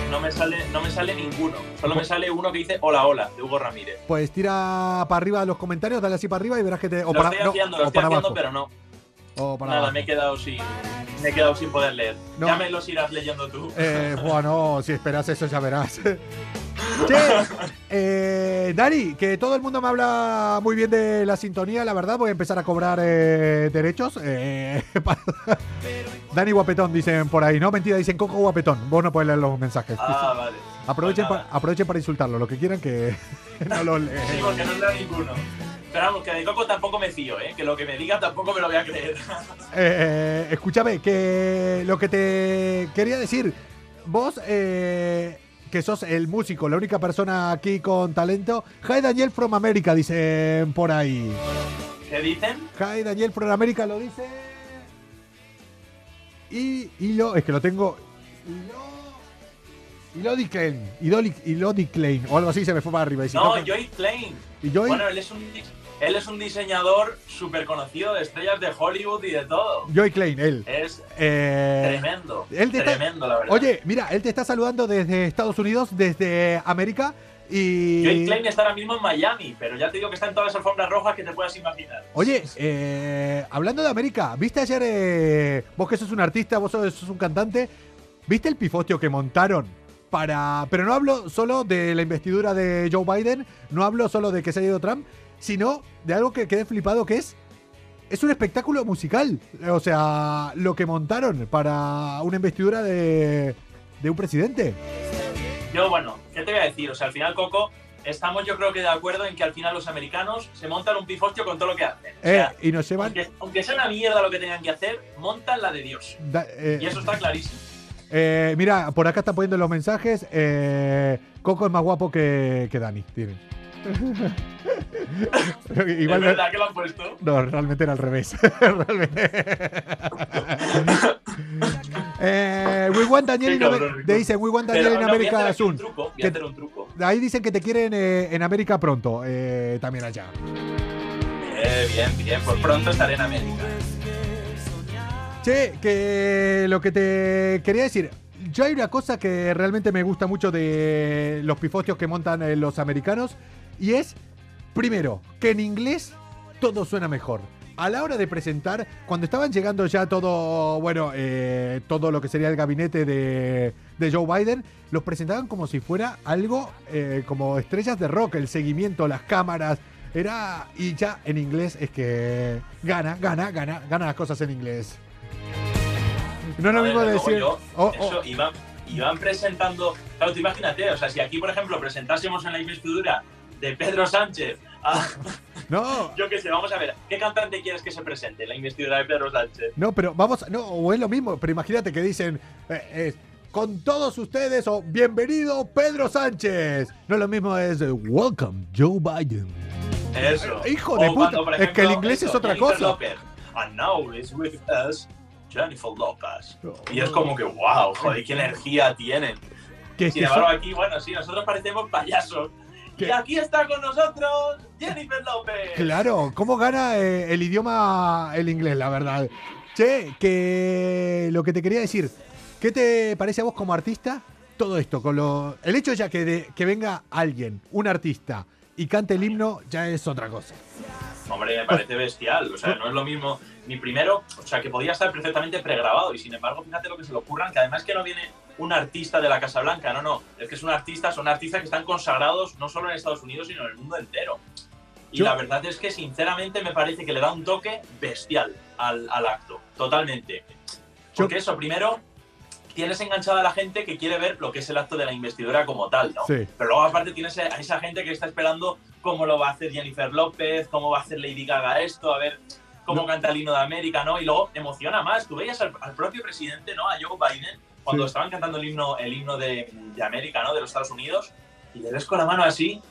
No me sale, no me sale ninguno. Solo me sale uno que dice hola, hola, de Hugo Ramírez. Pues tira para arriba los comentarios, dale así para arriba y verás que te. O lo para, estoy no, haciendo, lo estoy haciendo, pero no. O para Nada, abajo. me he quedado sin, me he quedado sin poder leer. No. Ya me los irás leyendo tú. Eh, bueno, si esperas eso ya verás. che, eh, Dani, que todo el mundo me habla muy bien de la sintonía, la verdad, voy a empezar a cobrar eh, derechos. eh, para- Dani Guapetón, dicen por ahí, no, mentira, dicen Coco Guapetón. Vos no puedes leer los mensajes. Ah, vale. aprovechen, Pues pa- aprovechen para insultarlo, lo que quieran que no lo leen. Sí, porque no leo ninguno. Pero vamos, que de Coco tampoco me fío, ¿eh? Que lo que me diga tampoco me lo voy a creer. Eh, escúchame, que lo que te quería decir, vos eh, que sos el músico, la única persona aquí con talento, Hi Daniel from America, dicen por ahí. ¿Qué dicen? Hi Daniel from America lo dice. y, y lo, es que lo tengo. Y Lodi Klein. Y Dolly- y Lodi Klein. O algo así se me fue para arriba. Y si No, Joy Klein. y Joy- Bueno, él es un, él es un diseñador súper conocido de estrellas de Hollywood y de todo. Joy Klein, él. Es Eh, tremendo. él te está- tremendo, la verdad. Oye, mira, él te está saludando desde Estados Unidos, desde América. Y. Joy Klein está ahora mismo en Miami, pero ya te digo que está en todas las alfombras rojas que te puedas imaginar. Oye, eh, hablando de América, ¿viste ayer, eh, vos que sos un artista, vos sos, un cantante, ¿viste el pifostio que montaron para... Pero no hablo solo de la investidura de Joe Biden, no hablo solo de que se haya ido Trump, sino de algo que quedé flipado que es... Es un espectáculo musical, o sea, lo que montaron para una investidura de, de un presidente. Yo, bueno, ¿qué te voy a decir? O sea, al final, Coco, estamos yo creo que de acuerdo en que al final los americanos se montan un pifostio con todo lo que hacen. O Eh, y nos llevan... aunque, aunque sea una mierda lo que tengan que hacer, montan la de Dios. da- eh, Y eso está clarísimo. Eh, mira, por acá están poniendo los mensajes. eh, Coco es más guapo que, que Dani. Tienen. Igual ¿Es verdad que lo han puesto? no, realmente era al revés. Realmente. eh, we want Daniel in cabrón, Amer- Rico. te dicen We want Daniel in no, voy a hacer América aquí un soon. Ahí dicen que te quieren eh, en América pronto. eh, también allá. Eh, bien, bien, pues pronto estaré en América. Che, que lo que te quería decir. Yo hay una cosa que realmente me gusta mucho de los pifostios que montan eh, los americanos. Y es, primero, que en inglés todo suena mejor. A la hora de presentar, cuando estaban llegando ya todo, bueno, eh, todo lo que sería el gabinete de, de Joe Biden, los presentaban como si fuera algo eh, como estrellas de rock, el seguimiento, las cámaras. Era. Y ya en inglés es que gana, gana, gana, gana las cosas en inglés. No es lo mismo decir. yo, oh, eso, oh, iban, iban presentando. Claro, tú imagínate, o sea, si aquí, por ejemplo, presentásemos en la investidura de Pedro Sánchez a. no, Yo qué sé, vamos a ver, ¿qué cantante quieres que se presente en la investidura de Pedro Sánchez? no, pero vamos, no, o es lo mismo, pero imagínate que dicen, eh, eh, con todos ustedes, o bienvenido Pedro Sánchez. No es lo mismo, es Welcome Joe Biden. Eso. Hijo O de puta, cuando, por es que el ejemplo, inglés es eso, otra Jennifer cosa. López. And now is with us Jennifer Lopez. Y es como que, wow, joder, qué energía tienen. Que es Sin embargo, aquí, bueno, sí, nosotros parecemos payasos. Y aquí está con nosotros Jennifer López. Claro, ¿cómo gana eh, el idioma el inglés, la verdad? Che, que lo que te quería decir, ¿qué te parece a vos como artista todo esto? Con lo, el hecho ya que, de- que venga alguien, un artista, y cante el himno, ya es otra cosa. Hombre, me parece bestial. O sea, no es lo mismo. Ni primero, o sea, que podía estar perfectamente pregrabado. Y sin embargo, fíjate lo que se le ocurran, que además que no viene un artista de la Casa Blanca, no, no. Es que es un artista, son artistas que están consagrados no solo en Estados Unidos, sino en el mundo entero. Y Yo- la verdad es que, sinceramente, me parece que le da un toque bestial al, al acto. Totalmente. Porque eso, primero, tienes enganchada a la gente que quiere ver lo que es el acto de la investidura como tal, ¿no? Sí. Pero luego aparte tienes a esa gente que está esperando cómo lo va a hacer Jennifer López, cómo va a hacer Lady Gaga esto, a ver cómo canta el himno de América, ¿no? Y luego emociona más. Tú veías al, al propio presidente, ¿no? A Joe Biden, cuando Sí. estaban cantando el himno, el himno de, de América, ¿no? De los Estados Unidos, y le ves con la mano así,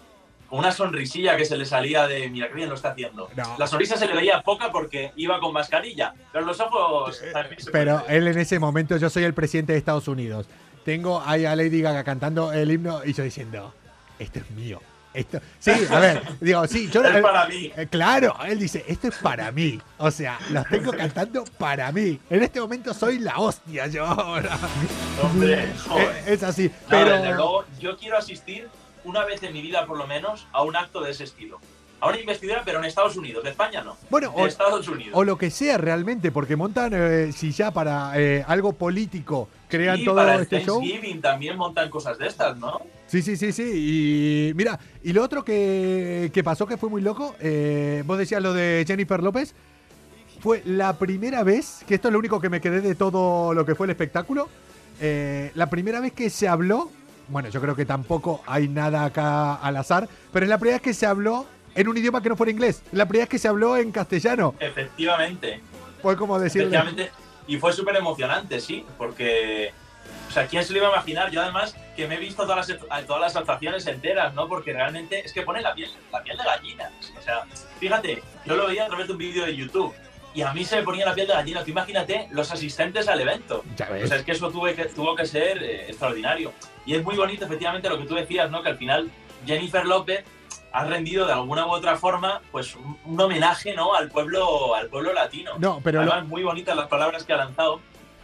con una sonrisilla que se le salía de, mira qué bien lo está haciendo. No. La sonrisa se le veía poca porque iba con mascarilla, pero los ojos también se Eh, Pero pueden él en ese momento, yo soy el presidente de Estados Unidos. Tengo ahí a Lady Gaga cantando el himno y yo diciendo, esto es mío. Esto... Sí, a ver, digo, sí, yo... Es para mí. eh, claro, él dice, esto es para mí. O sea, los tengo cantando para mí. En este momento soy la hostia yo ahora. Hombre, joder. Es así. No, Pero... desde luego, yo quiero asistir una vez en mi vida, por lo menos, a un acto de ese estilo. A una investidura, pero en Estados Unidos. De España no. Bueno, de o- Estados Unidos. O lo que sea realmente, porque montan, eh, si ya para eh, algo político crean y todo para este show. También montan cosas de estas, ¿no? Sí, sí, sí, sí. Y mira, y lo otro que, que pasó que fue muy loco, eh, vos decías lo de Jennifer López, fue la primera vez, que esto es lo único que me quedé de todo lo que fue el espectáculo, eh, la primera vez que se habló, bueno, yo creo que tampoco hay nada acá al azar, pero es la primera vez que se habló en un idioma que no fuera inglés, la primera vez que se habló en castellano, Efectivamente. fue como decirle... Efectivamente. Y fue súper emocionante, sí, porque. O sea, ¿quién se lo iba a imaginar? Yo además que me he visto todas las, todas las actuaciones enteras, ¿no? Porque realmente es que pone la piel, la piel de gallina. O sea, fíjate, yo lo veía a través de un vídeo de YouTube y a mí se me ponía la piel de gallina. Tú imagínate los asistentes al evento. Ya ves. O sea, es que eso tuve que, tuvo que ser eh, extraordinario. Y es muy bonito, efectivamente, lo que tú decías, ¿no? Que al final Jennifer López ha rendido de alguna u otra forma, pues, un, un homenaje, ¿no? Al pueblo, al pueblo latino. No, pero lo- Además, muy bonitas las palabras que ha lanzado.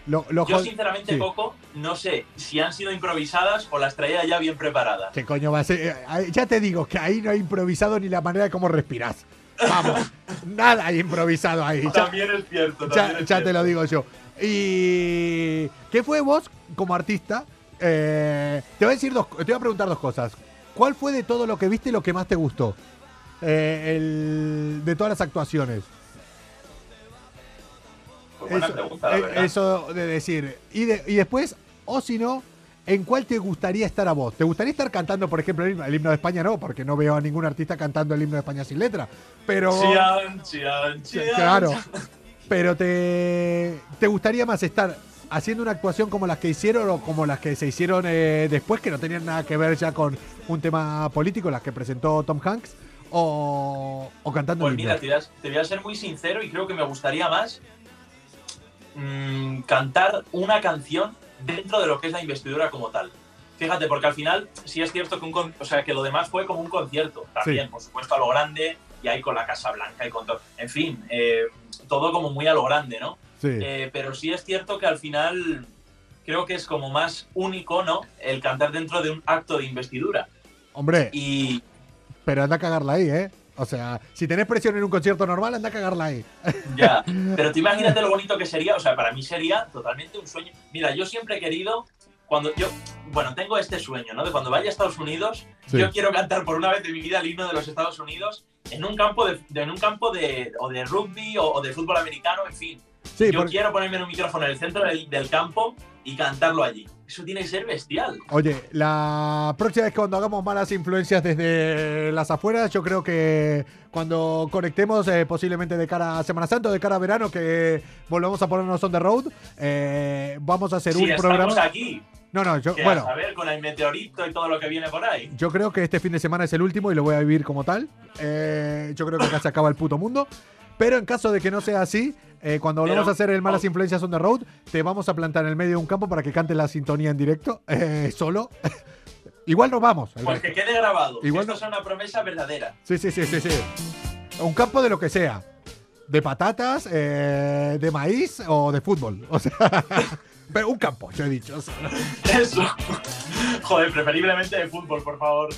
Lo, lo Yo, sinceramente, sí. Coco, no sé si han sido improvisadas o las traía ya bien preparadas. ¿Qué coño va a ser? Eh, Ya te digo que ahí no hay improvisado ni la manera de cómo respiras. Vamos, nada hay improvisado ahí. Ya, También es cierto. ya- es ya te lo digo yo. ¿Y qué fue vos como artista? Eh, te voy a decir dos, te voy a preguntar dos cosas. ¿Cuál fue de todo lo que viste lo que más te gustó? Eh, el- de todas las actuaciones. Buena Eso, pregunta, la eh, verdad. eso de decir. Y, de- y después, o si no, ¿en cuál te gustaría estar a vos? ¿Te gustaría estar cantando, por ejemplo, el himno, el himno de España? No, porque no veo a ningún artista cantando el himno de España sin letra. Pero. Chian, chian, chian. Claro. Pero te, te gustaría más estar haciendo una actuación como las que hicieron o como las que se hicieron eh, después, que no tenían nada que ver ya con un tema político, las que presentó Tom Hanks, o, o cantando Pues mira, te voy, a, te voy a ser muy sincero y creo que me gustaría más mm, cantar una canción dentro de lo que es la investidura como tal. Fíjate, porque al final sí es cierto que un o sea, que lo demás fue como un concierto, también, Sí. por supuesto a lo grande, y ahí con la Casa Blanca y con todo. En fin, eh, todo como muy a lo grande, ¿no? Sí. Eh, pero sí es cierto que al final creo que es como más único, ¿no? El cantar dentro de un acto de investidura. Hombre, Y, pero anda a cagarla ahí, ¿eh? O sea, si tenés presión en un concierto normal, anda a cagarla ahí. Ya, pero tú imagínate lo bonito que sería, o sea, para mí sería totalmente un sueño. Mira, yo siempre he querido, cuando yo, bueno, tengo este sueño, ¿no? De cuando vaya a Estados Unidos, Sí. yo quiero cantar por una vez de mi vida el himno de los Estados Unidos en un campo de, de- en un campo de, o de rugby o, o de fútbol americano, en fin. Sí, yo porque- quiero ponerme en un micrófono en el centro del, del campo y cantarlo allí. Eso tiene que ser bestial. Oye, la próxima vez que cuando hagamos malas influencias desde las afueras, yo creo que cuando conectemos, eh, posiblemente de cara a Semana Santa o de cara a verano, que volvamos a ponernos on the road, eh, vamos a hacer si un programa. aquí, No, no, yo, bueno, a ver con el meteorito y todo lo que viene por ahí. yo creo que este fin de semana es el último y lo voy a vivir como tal. Eh, yo creo que acá se acaba el puto mundo. Pero en caso de que no sea así, eh, cuando volvamos Pero- a hacer el Malas Influencias on the Road, te vamos a plantar en el medio de un campo para que cantes la sintonía en directo, eh, solo. Igual nos vamos. Pues que quede grabado. Igual Esto no- es una promesa verdadera. Sí, sí, sí, sí, sí. Un campo de lo que sea. De patatas, eh, de maíz o de fútbol. O sea, pero un campo, yo he dicho. Eso. Joder, preferiblemente de fútbol, por favor.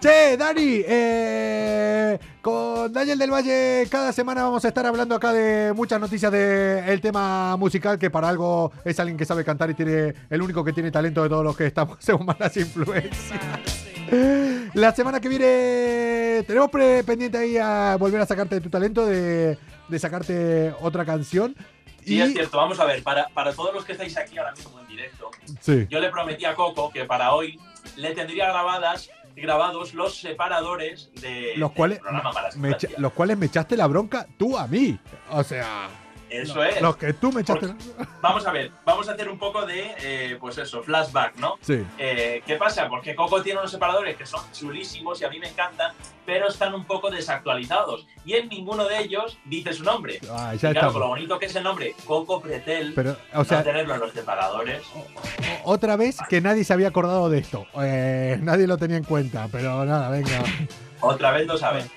Che, Dani, eh, con Daniel del Valle cada semana vamos a estar hablando acá de muchas noticias del tema musical, que para algo es alguien que sabe cantar y tiene el único que tiene talento de todos los que estamos en malas influencias. La semana que viene tenemos pendiente ahí a volver a sacarte de tu talento, de, de sacarte otra canción. Sí, y, es cierto. Vamos a ver, para, para todos los que estáis aquí ahora mismo en directo, sí. yo le prometí a Coco que para hoy le tendría grabadas grabados los separadores de los del cuales, programa Malas me echa- los cuales me echaste la bronca tú a mí. O sea, Eso es. los que tú me echaste la... Vamos a ver, vamos a hacer un poco de, eh, pues eso, flashback, ¿no? Sí. Eh, ¿Qué pasa? Porque Coco tiene unos separadores que son chulísimos y a mí me encantan, pero están un poco desactualizados. Y en ninguno de ellos dice su nombre. Ah, Y ya claro, estamos. con lo bonito que es el nombre, Coco Pretel, Pero, o no sea, tenerlo en los separadores. otra vez que nadie se había acordado de esto. Eh, nadie lo tenía en cuenta, pero nada, venga. Otra vez lo saben.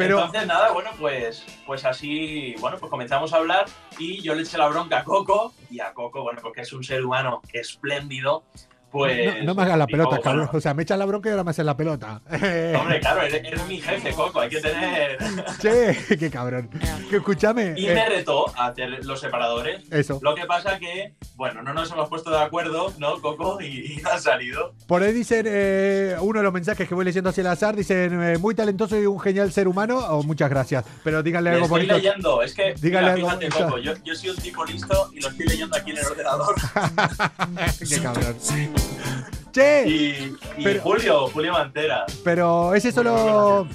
Pero, Entonces, nada, bueno, pues, pues así, bueno, pues comenzamos a hablar y yo le eché la bronca a Coco y a Coco, bueno, porque es un ser humano espléndido, pues... no, no me hagas la pelota, cabrón. O sea, me echas la bronca y ahora me haces la pelota. Hombre, claro, eres, eres mi jefe, Coco, hay que tener... che, qué cabrón. Que escúchame. Y eh, me retó a hacer los separadores. eso. Lo que pasa que, bueno, no nos hemos puesto de acuerdo, ¿no, Coco? Y, y ha salido. Por ahí dicen, eh, uno de los mensajes que voy leyendo hacia el azar, dicen, eh, muy talentoso y un genial ser humano. Oh, muchas gracias. Pero díganle Le algo estoy bonito. leyendo, es que, Dígale mira, algo fíjate, bonito. Coco, yo, yo soy un tipo listo y lo estoy leyendo aquí en el ordenador. qué cabrón. Che, Y, y Pero- Julio, Julio Mantera. pero ese solo.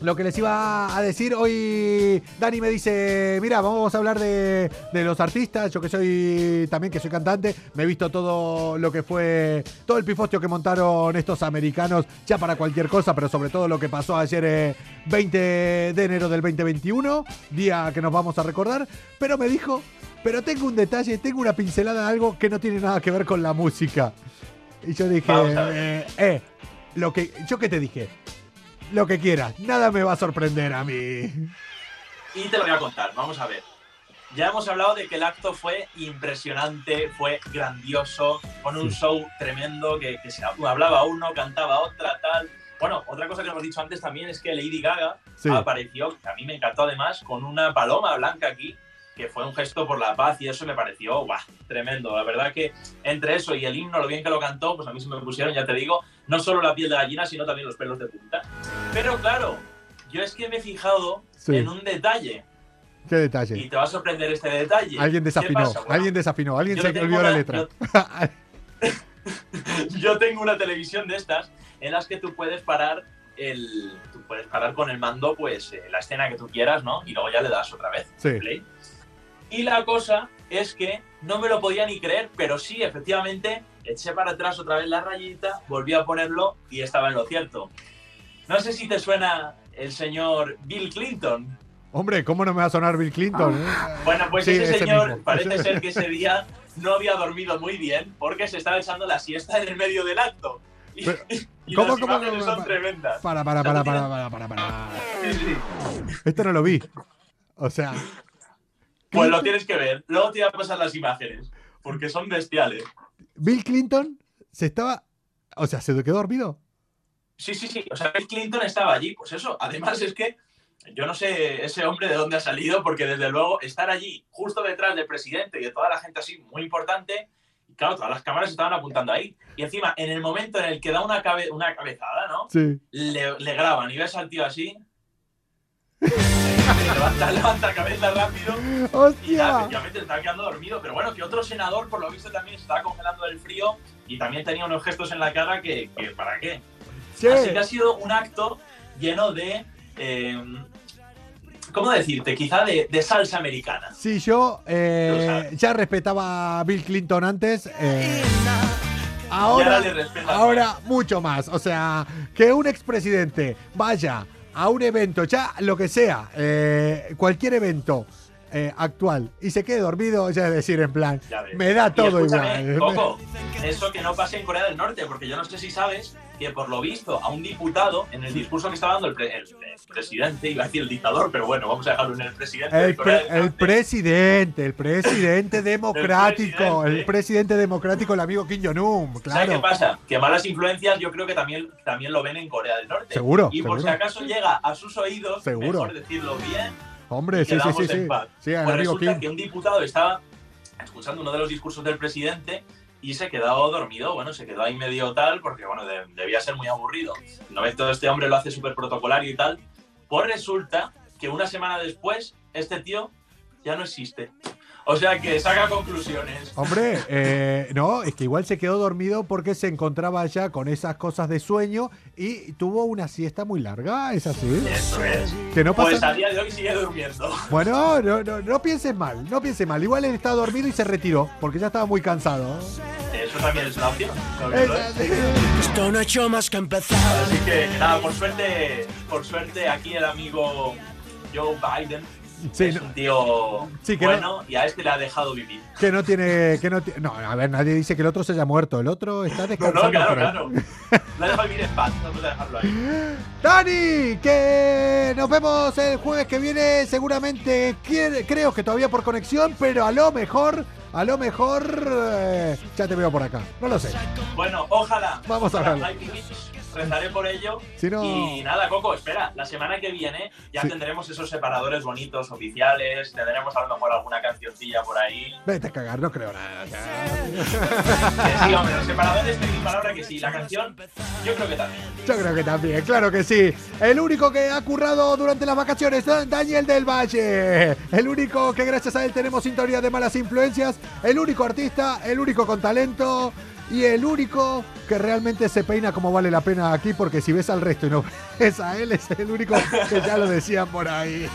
lo que les iba a decir, hoy Dani me dice, mira, vamos a hablar de, de los artistas, yo que soy también que soy cantante, me he visto todo lo que fue, todo el pifostio que montaron estos americanos, ya para cualquier cosa, pero sobre todo lo que pasó ayer eh, 20 de enero del 2021, día que nos vamos a recordar, pero me dijo, pero tengo un detalle, tengo una pincelada de algo que no tiene nada que ver con la música. Y yo dije, eh, eh, lo que, yo que te dije, lo que quieras, nada me va a sorprender a mí. Y te lo voy a contar, vamos a ver. Ya hemos hablado de que el acto fue impresionante, fue grandioso, con un Sí. show tremendo que, que se hablaba uno, cantaba otra, tal. Bueno, otra cosa que hemos dicho antes también es que Lady Gaga Sí. apareció, que a mí me encantó además, con una paloma blanca aquí, que fue un gesto por la paz y eso me pareció, guau, tremendo. La verdad que entre eso y el himno, lo bien que lo cantó, pues a mí se me pusieron, ya te digo, no solo la piel de gallina, sino también los pelos de punta. Pero claro, yo es que me he fijado Sí. en un detalle Qué y detalle. te va a sorprender este detalle. Alguien ¿Qué desafinó? Bueno, alguien desafinó, alguien yo se olvidó la una- letra. yo tengo una televisión de estas en las que tú puedes parar el tú puedes parar con el mando pues eh, la escena que tú quieras no y luego ya le das otra vez Sí. play. Y la cosa es que no me lo podía ni creer pero sí efectivamente eché para atrás otra vez la rayita volví a ponerlo y estaba en lo cierto no sé si te suena el señor Bill Clinton Hombre, ¿cómo no me va a sonar Bill Clinton? eh? Bueno, pues Sí, ese señor parece ser que ese día no había dormido muy bien porque se estaba echando la siesta en el medio del acto. Y, Pero, y ¿cómo, las cómo, cómo, son tremendas. Para, para, para, para, para, para, para. Sí, sí. Esto no lo vi. O sea, Pues lo tienes que ver. Luego te voy a pasar las imágenes porque son bestiales. Bill Clinton se estaba. O sea, se quedó dormido. Sí, sí, sí. O sea, Bill Clinton estaba allí. Pues eso. Además es que yo no sé ese hombre de dónde ha salido porque desde luego estar allí justo detrás del presidente y de toda la gente así muy importante. Y claro, todas las cámaras estaban apuntando ahí. Y encima, en el momento en el que da una, cabe- una cabezada, ¿no? Sí. le, le graban y ves al tío así. levanta, levanta cabeza rápido. Y nada, ¡Hostia! efectivamente estaba quedando dormido. Pero bueno, que otro senador, por lo visto, también estaba congelando del frío y también tenía unos gestos en la cara que, que ¿para qué? Che, Así que ha sido un acto lleno de. eh, ¿Cómo decirte? Quizá de, de salsa americana. Si yo eh, ya respetaba a Bill Clinton antes, eh, ahora, ahora mucho más. O sea, que un expresidente vaya a un evento, ya lo que sea, eh, cualquier evento eh, actual, y se quede dormido, ya es decir, en plan, me da todo igual. Coco, eso que no pasa en Corea del Norte, porque yo no sé si sabes que por lo visto a un diputado, en el discurso que estaba dando el, pre- el- el presidente, iba a decir el dictador, pero bueno, vamos a dejarlo en el presidente de El, pre- el presidente, el presidente democrático, el presidente. presidente democrático, el amigo Kim Jong-un, ¿Sabes claro. qué pasa? Que malas influencias yo creo que también, también lo ven en Corea del Norte. Seguro, Y por seguro. si acaso llega a sus oídos, Seguro. mejor decirlo bien Hombre, sí, sí, sí, sí. Sí, Pues resulta Kim. que un diputado estaba escuchando uno de los discursos del presidente y se quedó dormido. Bueno, se quedó ahí medio tal, porque bueno, de- debía ser muy aburrido. No ves todo este hombre lo hace súper protocolario y tal. Pues resulta que una semana después, este tío ya no existe. O sea que saca conclusiones. Hombre, eh, no, es que igual se quedó dormido porque se encontraba ya con esas cosas de sueño y tuvo una siesta muy larga, ¿es así? Eso es. Que no Pues pasa. a día de hoy sigue durmiendo. Bueno, no, no, no pienses mal, no pienses mal. Igual él estaba dormido y se retiró porque ya estaba muy cansado. Eso también es una opción. Esto no ha hecho más que empezar. Así que nada, por suerte, por suerte aquí el amigo Joe Biden Sí, es no- un tío Sí, que bueno y a este le ha dejado vivir. Que no tiene, que no No, a ver, nadie dice que el otro se haya muerto. El otro está No, descansando. no, claro, por ahí. claro. Le ha dejado vivir en paz, no puede dejarlo ahí. Dani, que nos vemos el jueves que viene, seguramente, creo que todavía por conexión, pero a lo mejor, a lo mejor, eh, ya te veo por acá, no lo sé. Bueno, ojalá. Vamos a Beach, Rezaré por ello. Si no- Y nada, Coco, espera, la semana que viene ya Sí. tendremos esos separadores bonitos, oficiales, tendremos a lo mejor alguna cancioncilla por ahí. Vete a cagar, no creo nada. sí, hombre, los separadores te mi palabra que sí, la canción yo creo que también. Yo creo que también, claro que sí. El único que ha currado durante las vacaciones, Da- Daniel del Valle. El único que gracias a él tenemos sintonía de malas influencias. El único artista, el único con talento. Y el único que realmente se peina como vale la pena aquí, porque si ves al resto y no ves a él, es el único que ya lo decían por ahí.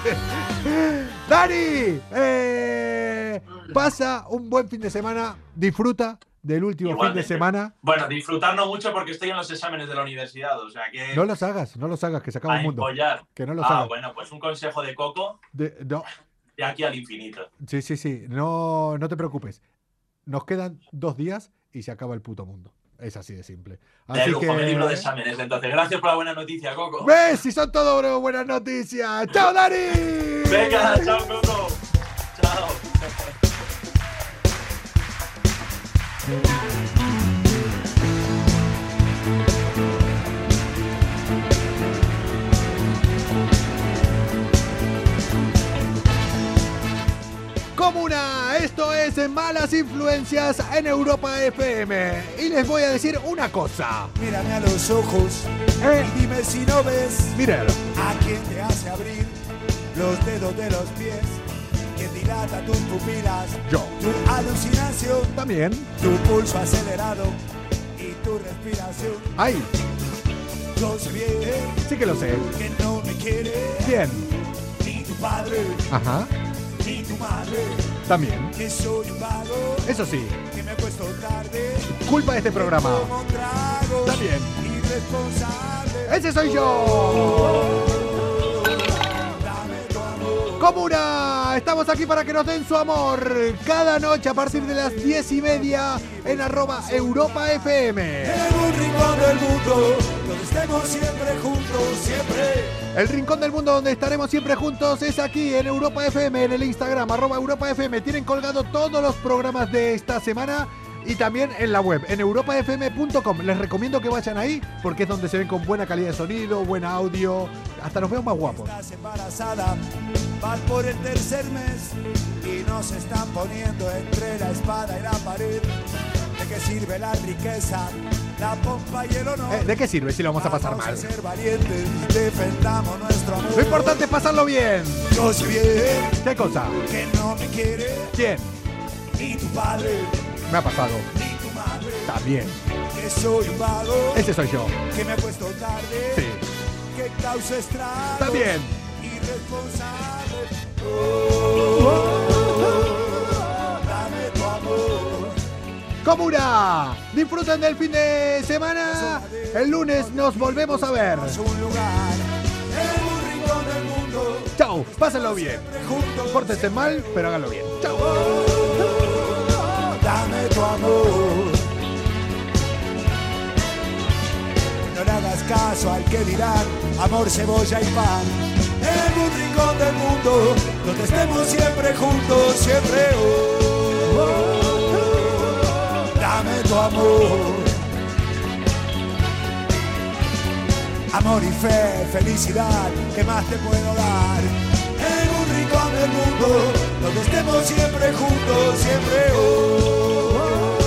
Dani, eh, pasa un buen fin de semana, disfruta del último fin de semana. Bueno, disfrutar no mucho porque estoy en los exámenes de la universidad, o sea que. No los hagas, no los hagas, que se acaba el mundo. empollar. Que no los ah, hagas. bueno, pues un consejo de Coco De- no, de aquí al infinito. sí, sí, sí, no, no te preocupes. Nos quedan dos días y se acaba el puto mundo. Es así de simple. De Así lujo, mi libro de que... exámenes. Entonces, gracias por la buena noticia, Coco. ¿Ves? Si son todo buenas noticias. ¡Chao, Dani! Venga, chao, Coco. Chao. es Malas Influencias en Europa FM. Y les voy a decir una cosa. Mírame a los ojos Eh. y dime si no ves Miren, a quién te hace abrir los dedos de los pies, que dilata tus pupilas, yo tu alucinación, también. tu pulso acelerado y tu respiración. Ay, Yo sé bien sí que lo sé. que no me quiere Bien. ni tu padre Ajá, ni tu madre, también. que soy vago, Eso sí, que me acuesto tarde, culpa de este programa. trago, También. Ese soy yo. Comuna, estamos aquí para que nos den su amor cada noche a partir de las diez y media en arroba Europa FM. En un rincón del mundo, donde estemos siempre juntos, siempre. El rincón del mundo donde estaremos siempre juntos es aquí en Europa FM, en el Instagram, arroba Europa FM. Tienen colgado todos los programas de esta semana y también en la web, en europafm.com. Les recomiendo que vayan ahí porque es donde se ven con buena calidad de sonido, buen audio. Hasta nos veo más guapos. Estás embarazada, vas por el tercer mes y nos están poniendo entre la espada y la pared. ¿De qué sirve la riqueza, la pompa y el honor? Eh, ¿De qué sirve si lo vamos a pasar Vamos mal? a ser valientes, defendamos nuestro amor. Lo importante es pasarlo bien. Yo sé bien ¿Qué cosa? que no me quiere ¿Quién? ni tu padre Me ha pasado. ni tu madre. También. Que soy un vago, Ese soy yo. que me acuesto tarde, Sí. que causa estragos. También. irresponsable. Oh, Comuna, disfruten del fin de semana. El lunes nos volvemos a ver. Chao, pásenlo bien. Pórtense mal, pero háganlo bien. Chao. dame tu amor. No le hagas caso al que dirán amor, cebolla y pan. En un rincón del mundo donde estemos siempre juntos, siempre. oh, dame tu amor. Amor y fe, felicidad, ¿qué más te puedo dar? En un rincón del mundo donde estemos siempre juntos, siempre. oh, oh,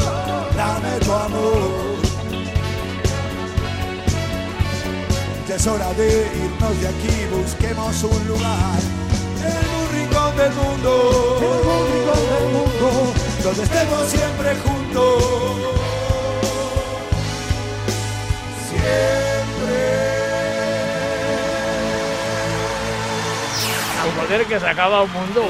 oh, dame tu amor. Ya es hora de irnos de aquí, busquemos un lugar. En un rincón del mundo, en un rincón del mundo, donde estemos siempre juntos. Siempre. Joder, que se acaba un mundo.